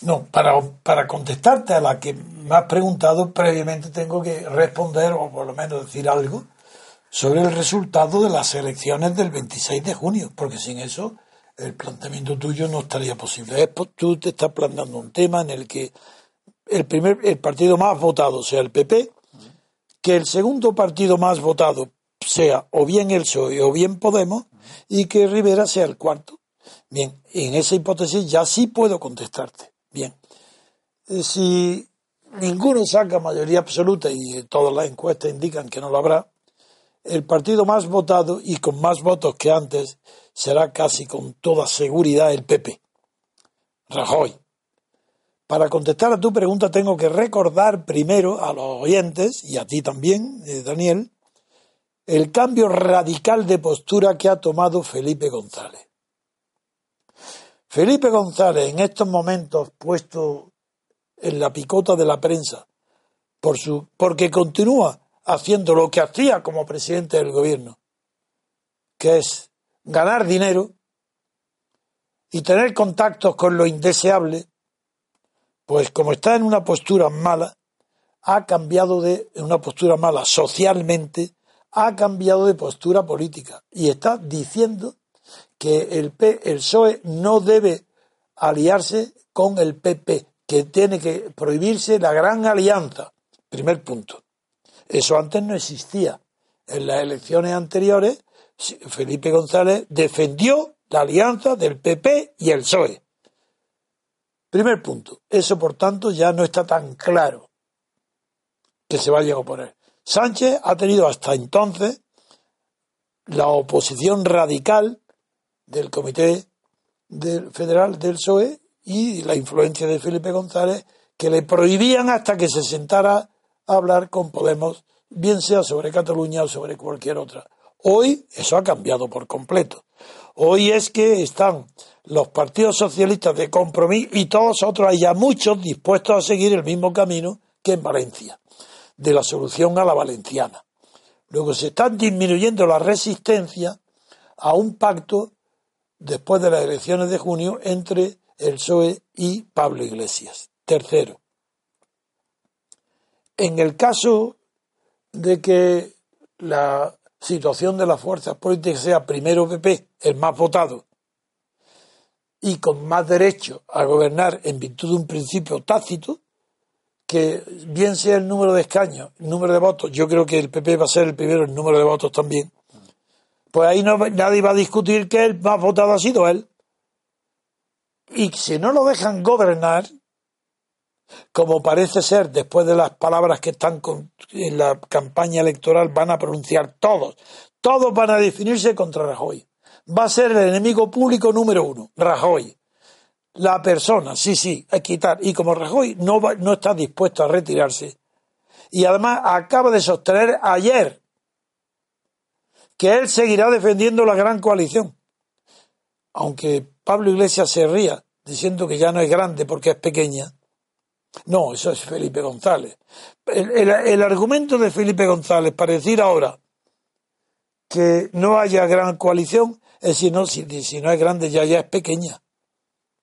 No, para, para contestarte a la que me has preguntado, previamente tengo que responder, o por lo menos decir algo, sobre el resultado de las elecciones del 26 de junio, porque sin eso el planteamiento tuyo no estaría posible. tú te estás planteando un tema en el que el primer el partido más votado sea el PP, que el segundo partido más votado sea o bien el PSOE o bien Podemos y que Rivera sea el cuarto. Bien, en esa hipótesis ya sí puedo contestarte. Bien, eh, si ninguno saca mayoría absoluta y todas las encuestas indican que no lo habrá, el partido más votado y con más votos que antes será casi con toda seguridad el PP. Rajoy. Para contestar a tu pregunta tengo que recordar primero a los oyentes y a ti también, eh, Daniel, el cambio radical de postura que ha tomado Felipe González. Felipe González, en estos momentos puesto en la picota de la prensa, por su, porque continúa haciendo lo que hacía como presidente del gobierno, que es ganar dinero y tener contactos con lo indeseable, pues como está en una postura mala, ha cambiado de una postura mala socialmente ha cambiado de postura política y está diciendo que el, PSOE no debe aliarse con el PP, que tiene que prohibirse la gran alianza. Primer punto. Eso antes no existía. En las elecciones anteriores, Felipe González defendió la alianza del PP y el PSOE. Primer punto. Eso, por tanto, ya no está tan claro que se vaya a oponer. Sánchez ha tenido hasta entonces la oposición radical del Comité Federal del PSOE y la influencia de Felipe González que le prohibían hasta que se sentara a hablar con Podemos, bien sea sobre Cataluña o sobre cualquier otra. Hoy eso ha cambiado por completo. Hoy es que están los partidos socialistas de compromiso y todos otros, hay ya muchos dispuestos a seguir el mismo camino que en Valencia de la solución a la valenciana. Luego se están disminuyendo la resistencia a un pacto después de las elecciones de junio entre el PSOE y Pablo Iglesias. Tercero, en el caso de que la situación de las fuerzas políticas sea primero PP, el más votado, y con más derecho a gobernar en virtud de un principio tácito, que bien sea el número de escaños, el número de votos, yo creo que el PP va a ser el primero en número de votos también, pues ahí no, nadie va a discutir que el más votado ha sido él. Y si no lo dejan gobernar, como parece ser después de las palabras que están en la campaña electoral, van a pronunciar todos, todos van a definirse contra Rajoy. Va a ser el enemigo público número uno, Rajoy la persona, sí, sí, que quitar. Y como Rajoy no, no está dispuesto a retirarse, y además acaba de sostener ayer que él seguirá defendiendo la gran coalición. Aunque Pablo Iglesias se ría diciendo que ya no es grande porque es pequeña, No, eso es Felipe González. El, argumento de Felipe González para decir ahora que no haya gran coalición es si no, es grande ya, ya es pequeña.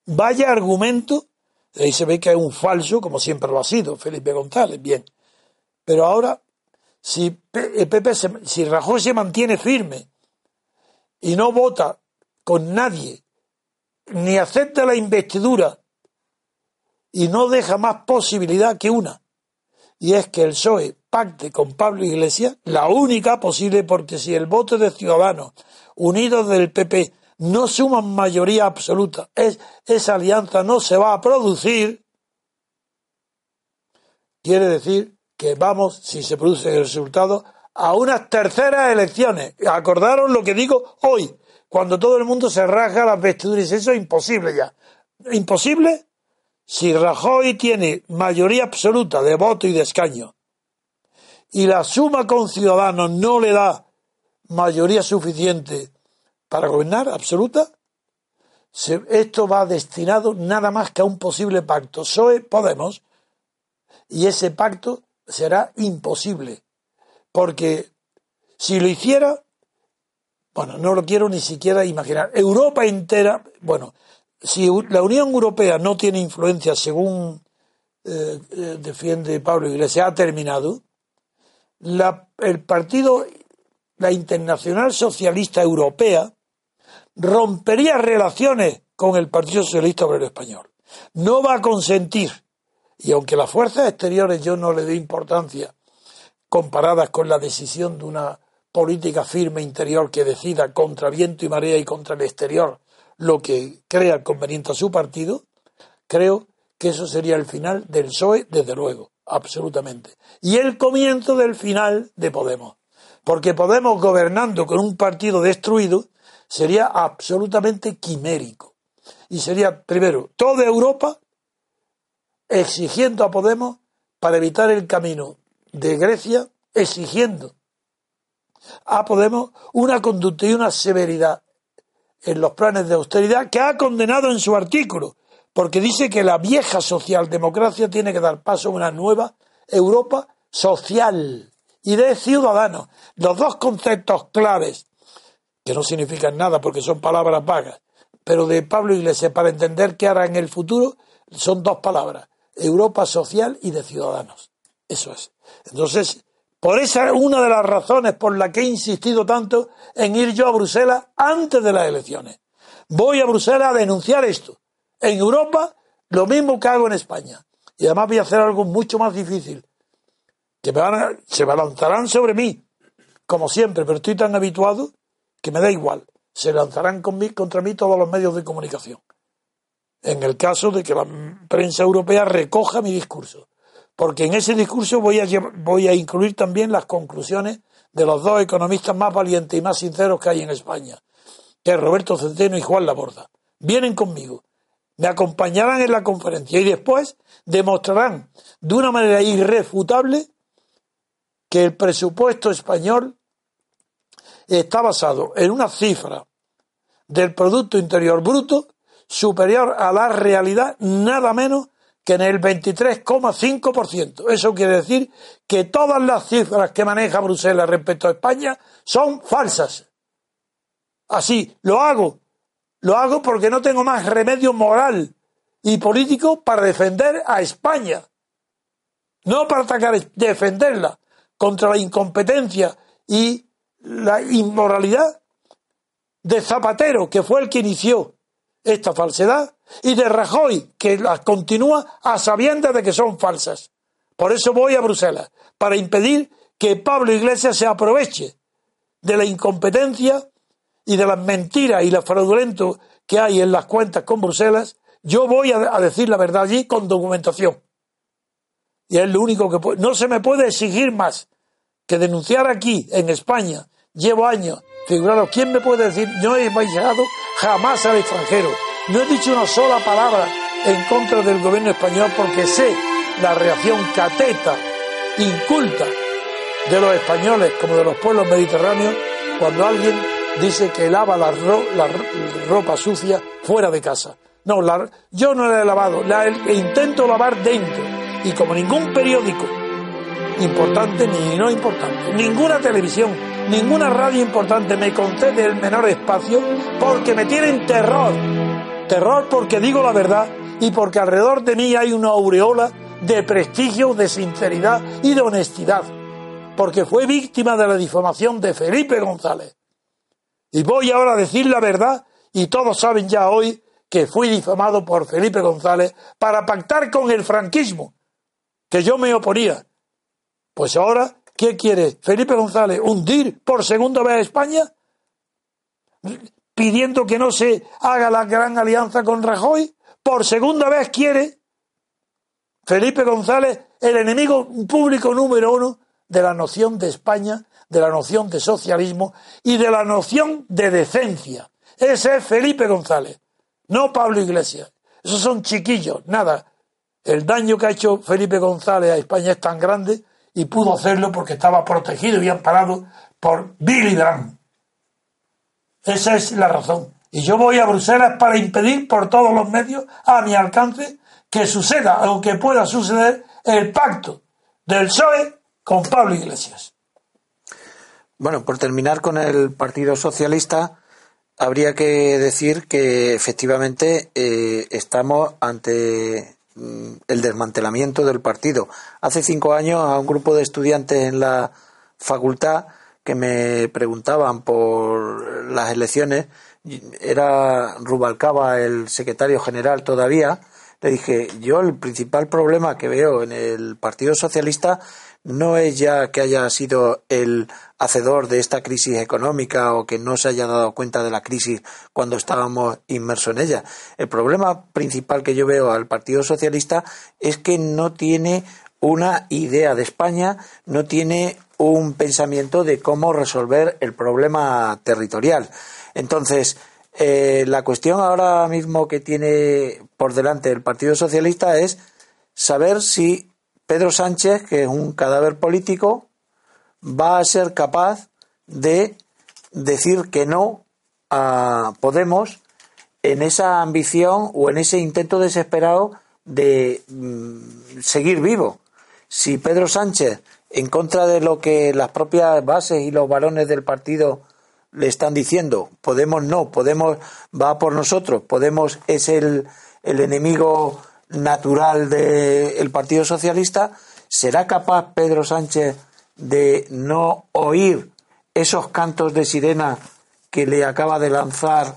Vaya argumento, ahí se ve que es un falso, como siempre lo ha sido Felipe González, bien. Pero ahora, si el PP, si Rajoy se mantiene firme y no vota con nadie, ni acepta la investidura y no deja más posibilidad que una, y es que el PSOE pacte con Pablo Iglesias, la única posible, porque si el voto de Ciudadanos unidos del PP no suman mayoría absoluta, es, esa alianza no se va a producir, quiere decir que vamos, si se produce el resultado, a unas terceras elecciones. Acordaron lo que digo hoy, cuando todo el mundo se rasga las vestiduras. Eso es imposible ya. Imposible si Rajoy tiene mayoría absoluta de voto y de escaño y la suma con Ciudadanos no le da mayoría suficiente para gobernar absoluta, esto va destinado nada más que a un posible pacto. PSOE Podemos y ese pacto será imposible porque si lo hiciera, bueno, no lo quiero ni siquiera imaginar. Europa entera, bueno, si la Unión Europea no tiene influencia según eh, eh, defiende Pablo Iglesias, ha terminado, la, el partido, la Internacional Socialista Europea, rompería relaciones con el Partido Socialista Obrero Español. No va a consentir, y aunque las fuerzas exteriores yo no le doy importancia comparadas con la decisión de una política firme interior que decida contra viento y marea y contra el exterior lo que crea conveniente a su partido, creo que eso sería el final del PSOE, desde luego, absolutamente. Y el comienzo del final de Podemos. Porque Podemos gobernando con un partido destruido sería absolutamente quimérico. Y sería, primero, toda Europa exigiendo a Podemos para evitar el camino de Grecia, exigiendo a Podemos una conducta y una severidad en los planes de austeridad que ha condenado en su artículo, porque dice que la vieja socialdemocracia tiene que dar paso a una nueva Europa social y de ciudadanos. Los dos conceptos claves, que no significan nada porque son palabras vagas, pero de Pablo Iglesias para entender qué hará en el futuro, son dos palabras, Europa social y de ciudadanos. Eso es. Entonces, por esa una de las razones por la que he insistido tanto en ir yo a Bruselas antes de las elecciones. Voy a Bruselas a denunciar esto. En Europa, lo mismo que hago en España. Y además voy a hacer algo mucho más difícil. Que me van a, se lanzarán sobre mí, como siempre, pero estoy tan habituado que me da igual. Se lanzarán contra mí todos los medios de comunicación. En el caso de que la prensa europea recoja mi discurso porque en ese discurso voy a, incluir también las conclusiones de los dos economistas más valientes y más sinceros que hay en España, que es Roberto Centeno y Juan Laborda. Vienen conmigo, me acompañarán en la conferencia y después demostrarán de una manera irrefutable que el presupuesto español está basado en una cifra del Producto Interior Bruto superior a la realidad nada menos que en el 23,5%. Eso quiere decir que todas las cifras que maneja Bruselas respecto a España son falsas. Así, lo hago. Lo hago porque no tengo más remedio moral y político para defender a España. No para atacar, defenderla contra la incompetencia y la inmoralidad de Zapatero, que fue el que inició esta falsedad y de Rajoy, que las continúa a sabiendas de que son falsas. Por eso voy a Bruselas, para impedir que Pablo Iglesias se aproveche de la incompetencia y de las mentiras y lo fraudulento que hay en las cuentas con Bruselas. Yo voy a, decir la verdad allí con documentación. Y es lo único que puede. No se me puede exigir más que denunciar aquí, en España. Llevo años. Figuraros, ¿quién me puede decir? No he viajado jamás al extranjero no he dicho una sola palabra en contra del gobierno español porque sé la reacción cateta, inculta de los españoles como de los pueblos mediterráneos cuando alguien dice que lava la, ropa sucia fuera de casa. No, yo no la he lavado, la intento lavar dentro Y como ningún periódico importante ni no importante, ninguna televisión, ninguna radio importante me concede el menor espacio porque me tienen terror. Terror porque digo la verdad y porque alrededor de mí hay una aureola de prestigio, de sinceridad y de honestidad. Porque fue víctima de la difamación de Felipe González. Y voy ahora a decir la verdad y todos saben ya hoy que fui difamado por Felipe González para pactar con el franquismo, que yo me oponía. Pues ahora, ¿qué quiere Felipe González? ¿Hundir por segunda vez a España? Pidiendo que no se haga la gran alianza con Rajoy. Por segunda vez quiere Felipe González el enemigo público número uno de la noción de España, de la noción de socialismo y de la noción de decencia. Ese es Felipe González no Pablo Iglesias. Esos son chiquillos, nada. El daño que ha hecho Felipe González a España es tan grande y pudo hacerlo porque estaba protegido y bien parado por Billy Brandt. Esa es la razón. Y yo voy a Bruselas para impedir por todos los medios a mi alcance que suceda o que pueda suceder el pacto del PSOE con Pablo Iglesias. Bueno, por terminar con el Partido Socialista, habría que decir que efectivamente eh, estamos ante el desmantelamiento del partido. Hace cinco años a un grupo de estudiantes en la facultad que me preguntaban por las elecciones, era Rubalcaba el secretario general todavía, le dije, yo el principal problema que veo en el Partido Socialista no es ya que haya sido el hacedor de esta crisis económica o que no se haya dado cuenta de la crisis cuando estábamos inmersos en ella. El problema principal que yo veo al Partido Socialista es que no tiene una idea de España, no tiene un pensamiento de cómo resolver el problema territorial. Entonces, eh, la cuestión ahora mismo que tiene por delante el Partido Socialista es saber si Pedro Sánchez, que es un cadáver político, va a ser capaz de decir que no a Podemos en esa ambición o en ese intento desesperado de mm, seguir vivo. Si Pedro Sánchez, en contra de lo que las propias bases y los varones del partido le están diciendo, Podemos no, Podemos va por nosotros, Podemos es el, el enemigo natural del Partido Socialista, ¿será capaz Pedro Sánchez de no oír esos cantos de sirena que le acaba de lanzar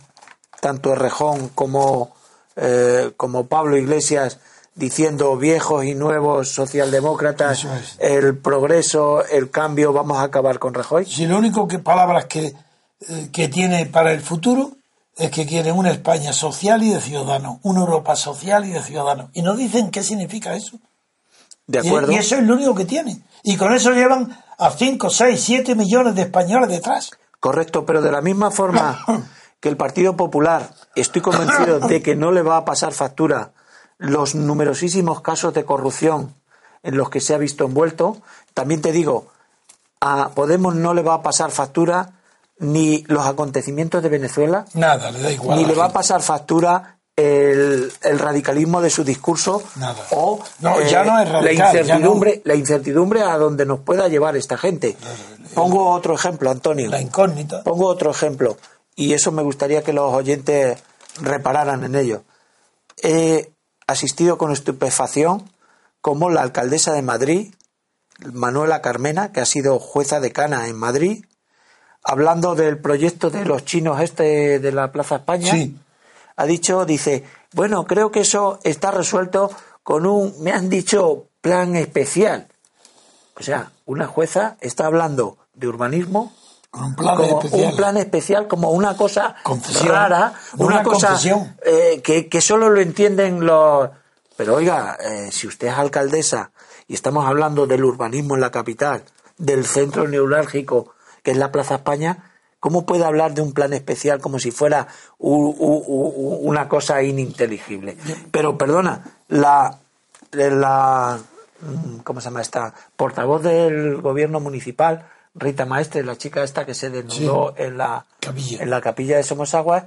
tanto Errejón como, eh, como Pablo Iglesias diciendo viejos y nuevos socialdemócratas, el progreso, el cambio, vamos a acabar con Rajoy? Si lo único que palabras que, eh, que tiene para el futuro es que quieren una España social y de ciudadanos, una Europa social y de ciudadanos. Y no dicen qué significa eso. De acuerdo. Y, eso es lo único que tienen. Y con eso llevan a 5, 6, 7 millones de españoles detrás. Correcto, pero de la misma forma *coughs* que el Partido Popular, estoy convencido de que no le va a pasar factura los numerosísimos casos de corrupción en los que se ha visto envuelto, también te digo, a Podemos no le va a pasar factura ni los acontecimientos de Venezuela, Nada, le da igual ni le la va a pasar factura el, el radicalismo de su discurso Nada. o eh, No, ya no es la radical, ya incertidumbre, la incertidumbre a donde nos pueda llevar esta gente. Pongo otro ejemplo, Antonio. La incógnita. Pongo otro ejemplo y eso me gustaría que los oyentes repararan en ello. He asistido con estupefacción como la alcaldesa de Madrid, Manuela Carmena, que ha sido jueza decana en Madrid, hablando del proyecto de los chinos este de la Plaza España, Sí. ha dicho, dice, bueno, creo que eso está resuelto con un, me han dicho, plan especial. O sea, una jueza está hablando de urbanismo Con un plan como especial. un plan especial, como una cosa Concesión. rara, una, Una cosa eh, que, que solo lo entienden los... Pero oiga, eh, si usted es alcaldesa y estamos hablando del urbanismo en la capital, del centro neurálgico que es la Plaza España, ¿cómo puede hablar de un plan especial como si fuera u- u- u- una cosa ininteligible? Pero perdona, la, la mm, ¿cómo se llama esta? Portavoz del gobierno municipal, Rita Maestre, la chica esta que se desnudó en la Capilla. en la capilla de Somosaguas,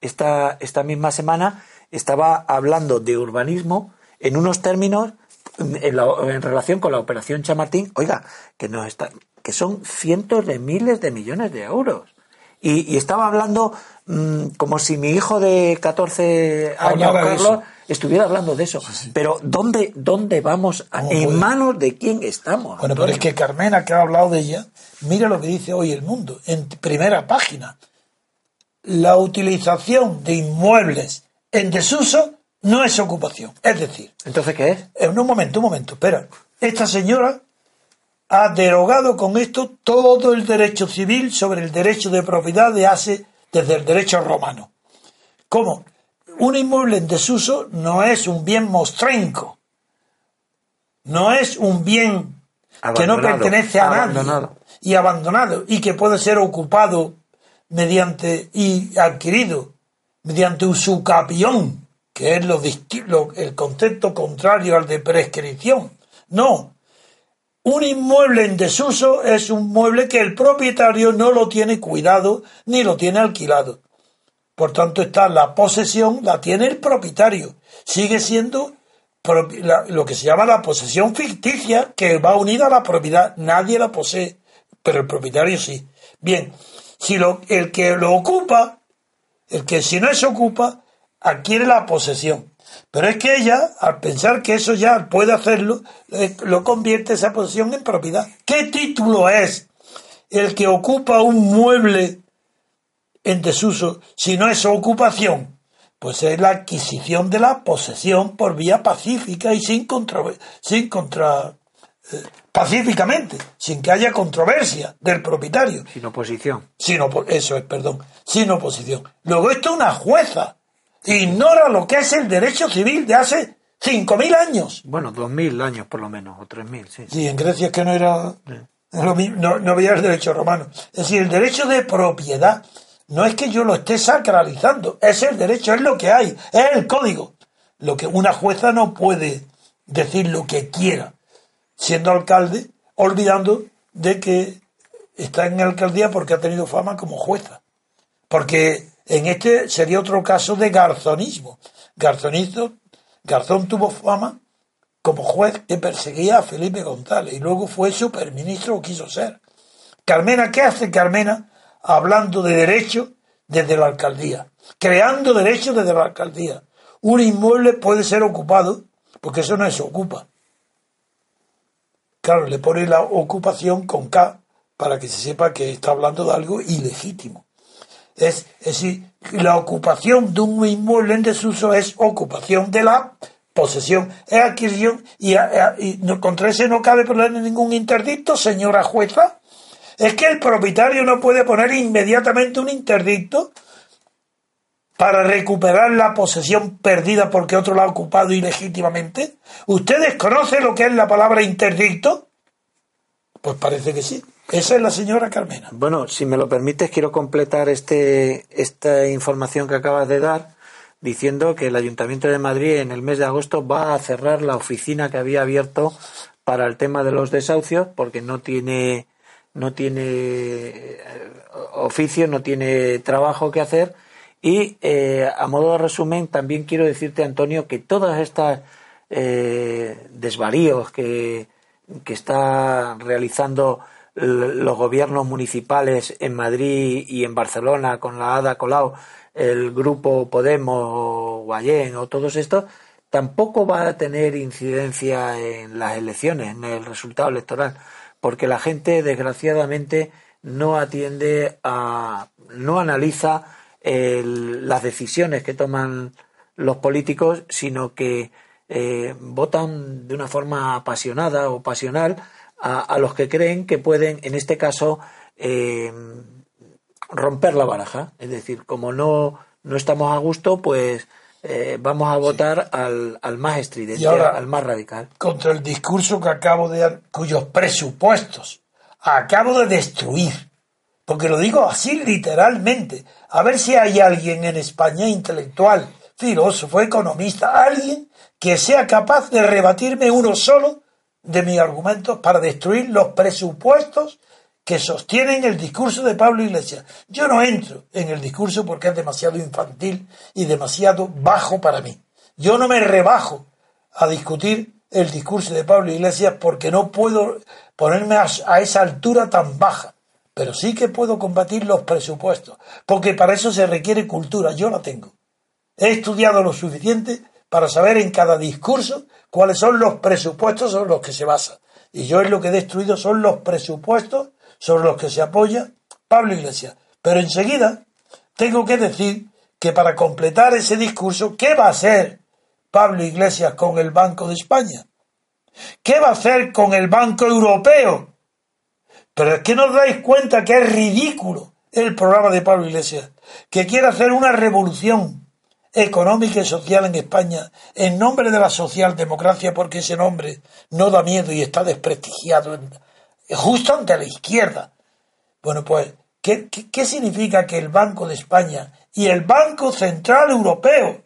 esta, esta misma semana estaba hablando de urbanismo en unos términos en, la- en relación con la operación Chamartín, oiga, que nos está, que son cientos de miles de millones de euros. Y, y estaba hablando mm, como si mi hijo de 14 años, Carlos, estuviera hablando de eso. Pero ¿dónde, dónde vamos? a- ¿Cómo ¿En puede? manos de quién estamos? Bueno, pero es que Carmena, que ha hablado de ella, mira lo que dice hoy el mundo, en primera página. La utilización de inmuebles en desuso no es ocupación. Es decir, ¿Entonces qué es? en un momento, un momento, espera. Esta señora ha derogado con esto todo el derecho civil sobre el derecho de propiedad de hace desde el derecho romano. ¿Cómo? Un inmueble en desuso no es un bien mostrenco, no es un bien que no pertenece a abandonado. nadie y abandonado y que puede ser ocupado mediante y adquirido mediante usucapión, que es lo, lo- el concepto contrario al de prescripción. No. Un inmueble en desuso es un mueble que el propietario no lo tiene cuidado ni lo tiene alquilado. Por tanto, está la posesión, la tiene el propietario. Sigue siendo lo que se llama la posesión ficticia, que va unida a la propiedad. Nadie la posee, pero el propietario sí. Bien, si lo- el que lo ocupa, el que si no se ocupa, adquiere la posesión. Pero es que ella, al pensar que eso ya puede hacerlo, eh, lo convierte esa posesión en propiedad. ¿Qué título es el que ocupa un mueble en desuso si no es ocupación? Pues es la adquisición de la posesión por vía pacífica y sin contra, sin contra eh, pacíficamente, sin que haya controversia del propietario Sin oposición. sin opo- eso es, perdón, sin oposición. Luego esto es una jueza. Ignora lo que es el derecho civil de hace 5.000 años. Bueno, dos mil años por lo menos, o tres mil, sí. Sí, en Grecia es que no era lo mismo, no, no había el derecho romano. Es decir, el derecho de propiedad no es que yo lo esté sacralizando, es el derecho, es lo que hay, es el código. Lo que una jueza no puede decir lo que quiera, siendo alcalde, olvidando de que está en alcaldía porque ha tenido fama como jueza. Porque en este sería otro caso de garzonismo. Garzonito, Garzón tuvo fama como juez que perseguía a Felipe González y luego fue superministro o quiso ser. Carmena, ¿qué hace Carmena hablando de derecho desde la alcaldía? Creando derechos desde la alcaldía. Un inmueble puede ser ocupado, porque eso no se ocupa. Claro, le pone la ocupación con K para que se sepa que está hablando de algo ilegítimo. Es, decir, la ocupación de un inmueble en desuso es ocupación de la posesión, es adquisición y, y no- contra ese no cabe poner ningún interdicto, señora jueza. Es que el propietario no puede poner inmediatamente un interdicto para recuperar la posesión perdida porque otro la ha ocupado ilegítimamente. ¿Ustedes conocen lo que es la palabra interdicto? Pues parece que sí. Esa es la señora Carmena. Bueno, si me lo permites, quiero completar este, esta información que acabas de dar diciendo que el Ayuntamiento de Madrid en el mes de agosto va a cerrar la oficina que había abierto para el tema de los desahucios porque no tiene no tiene eh, oficio, no tiene trabajo que hacer y eh, a modo de resumen también quiero decirte Antonio que todas estas eh, desvaríos que, que está realizando los gobiernos municipales en Madrid y en Barcelona con la Ada Colau, el grupo Podemos, Guayén o todos estos, tampoco va a tener incidencia en las elecciones, en el resultado electoral, porque la gente desgraciadamente no atiende a, no analiza el- las decisiones que toman los políticos, sino que eh, votan de una forma apasionada o pasional a, a los que creen que pueden, en este caso, eh, romper la baraja. Es decir, como no, no estamos a gusto, pues eh, vamos a votar al, al más estridente, ahora- al más radical. contra el discurso que acabo de cuyos presupuestos acabo de destruir. Porque lo digo así literalmente. A ver si hay alguien en España intelectual, filósofo, economista, alguien que sea capaz de rebatirme uno solo de mis argumentos para destruir los presupuestos que sostienen el discurso de Pablo Iglesias. Yo no entro en el discurso porque es demasiado infantil y demasiado bajo para mí. Yo no me rebajo a discutir el discurso de Pablo Iglesias porque no puedo ponerme a, esa altura tan baja, pero sí que puedo combatir los presupuestos, porque para eso se requiere cultura, yo la tengo. He estudiado lo suficiente para saber en cada discurso cuáles son los presupuestos sobre los que se basa. Y yo es lo que he destruido son los presupuestos sobre los que se apoya Pablo Iglesias. Pero enseguida tengo que decir que para completar ese discurso, ¿qué va a hacer Pablo Iglesias con el Banco de España? ¿Qué va a hacer con el Banco Europeo? Pero es que nos dais cuenta que es ridículo el programa de Pablo Iglesias, que quiere hacer una revolución económica y social en España en nombre de la socialdemocracia, porque ese nombre no da miedo y está desprestigiado justo ante la izquierda. Bueno, pues, ¿qué, qué, significa que el Banco de España y el Banco Central Europeo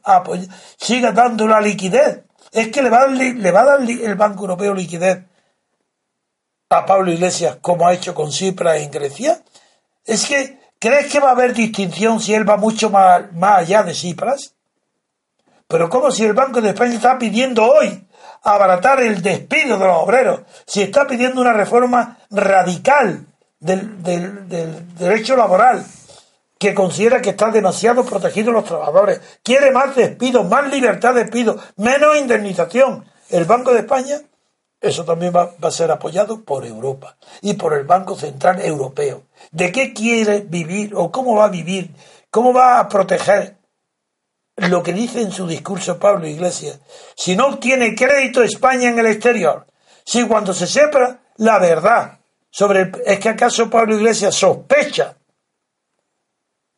siga dando la liquidez? Es que le va, a, le va a dar el Banco Europeo liquidez a Pablo Iglesias como ha hecho con Cipra en Grecia. Es que, ¿crees que va a haber distinción si él va mucho más, más allá de Cipras? Pero como si el Banco de España está pidiendo hoy abaratar el despido de los obreros, si está pidiendo una reforma radical del, del derecho laboral, que considera que está demasiado protegido los trabajadores, quiere más despidos, más libertad de despido, menos indemnización. El Banco de España, eso también va, a ser apoyado por Europa y por el Banco Central Europeo. ¿De qué quiere vivir o cómo va a vivir? ¿Cómo va a proteger lo que dice en su discurso Pablo Iglesias? Si no obtiene crédito España en el exterior, si cuando se sepa la verdad sobre el, es que acaso Pablo Iglesias sospecha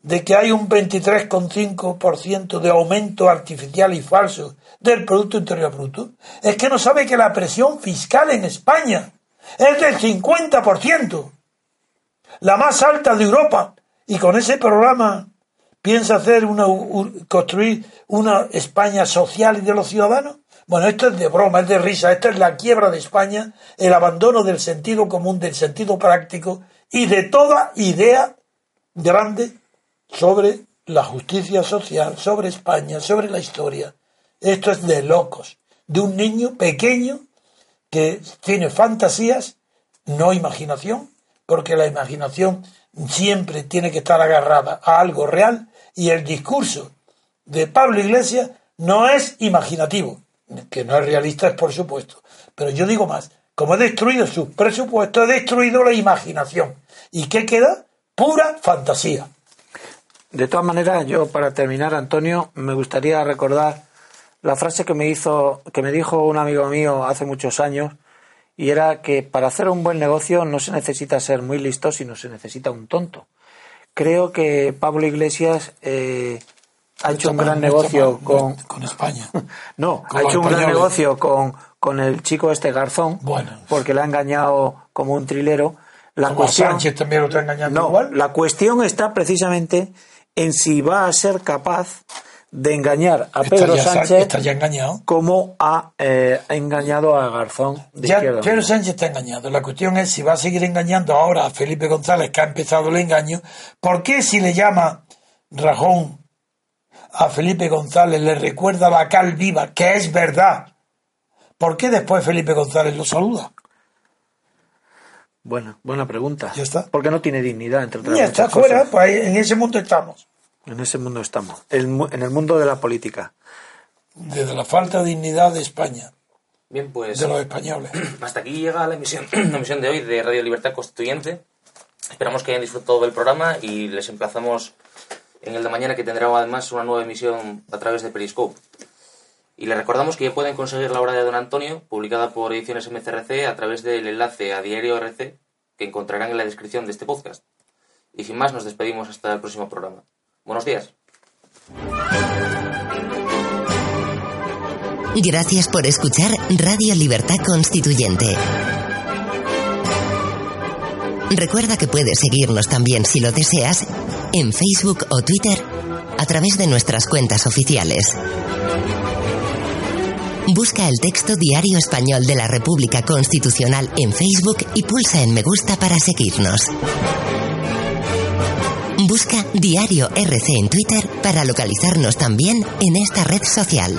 de que hay un 23,5% de aumento artificial y falso del Producto Interior Bruto, es que no sabe que la presión fiscal en España es del 50%, la más alta de Europa, y con ese programa piensa hacer una, construir una España social y de los ciudadanos. Bueno, esto es de broma, es de risa, esta es la quiebra de España, el abandono del sentido común, del sentido práctico y de toda idea grande sobre la justicia social, sobre España, sobre la historia. Esto es de locos, de un niño pequeño que tiene fantasías, no imaginación, porque la imaginación siempre tiene que estar agarrada a algo real y el discurso de Pablo Iglesias no es imaginativo, que no es realista, es por supuesto. Pero yo digo más, como he destruido sus presupuestos, he destruido la imaginación. ¿Y qué queda? Pura fantasía. De todas maneras, yo para terminar, Antonio, me gustaría recordar la frase que me hizo, que me dijo un amigo mío hace muchos años, y era que para hacer un buen negocio no se necesita ser muy listo, sino se necesita un tonto. Creo que Pablo Iglesias eh, ha hecho un gran negocio con... con España. *laughs* no, ha hecho un gran negocio con, con el chico este Garzón, bueno. porque le ha engañado como un trilero. La cuestión, Sánchez también lo está engañando no, igual. La cuestión está precisamente en si va a ser capaz de engañar a Pedro Sánchez como ha eh, engañado a Garzón de ya, Pedro Sánchez está engañado. La cuestión es si va a seguir engañando ahora a Felipe González, que ha empezado el engaño. ¿Por qué si le llama Rajón a Felipe González le recuerda la cal viva, que es verdad? ¿Por qué después Felipe González lo saluda? Buena, buena pregunta. Ya está. Porque no tiene dignidad, entre otras Ya está fuera, pues en ese mundo estamos. En ese mundo estamos. en el mundo de la política. Desde la falta de dignidad de España. Bien, pues. De los españoles. *clears throat* Hasta aquí llega la emisión, *clears throat* la emisión de hoy de Radio Libertad Constituyente. Esperamos que hayan disfrutado del programa y les emplazamos en el de mañana que tendrá además una nueva emisión a través de Periscope. Y les recordamos que ya pueden conseguir la obra de Don Antonio, publicada por Ediciones MCRC, a través del enlace a Diario RC, que encontrarán en la descripción de este podcast. Y sin más, nos despedimos hasta el próximo programa. Buenos días. Gracias por escuchar Radio Libertad Constituyente. Recuerda que puedes seguirnos también si lo deseas en Facebook o Twitter a través de nuestras cuentas oficiales. Busca el texto Diario Español de la República Constitucional en Facebook y pulsa en me gusta para seguirnos. Busca Diario RC en Twitter para localizarnos también en esta red social.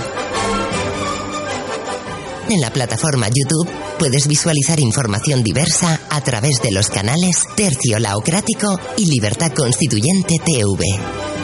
en la plataforma YouTube puedes visualizar información diversa a través de los canales Tercio Laocrático y Libertad Constituyente TV.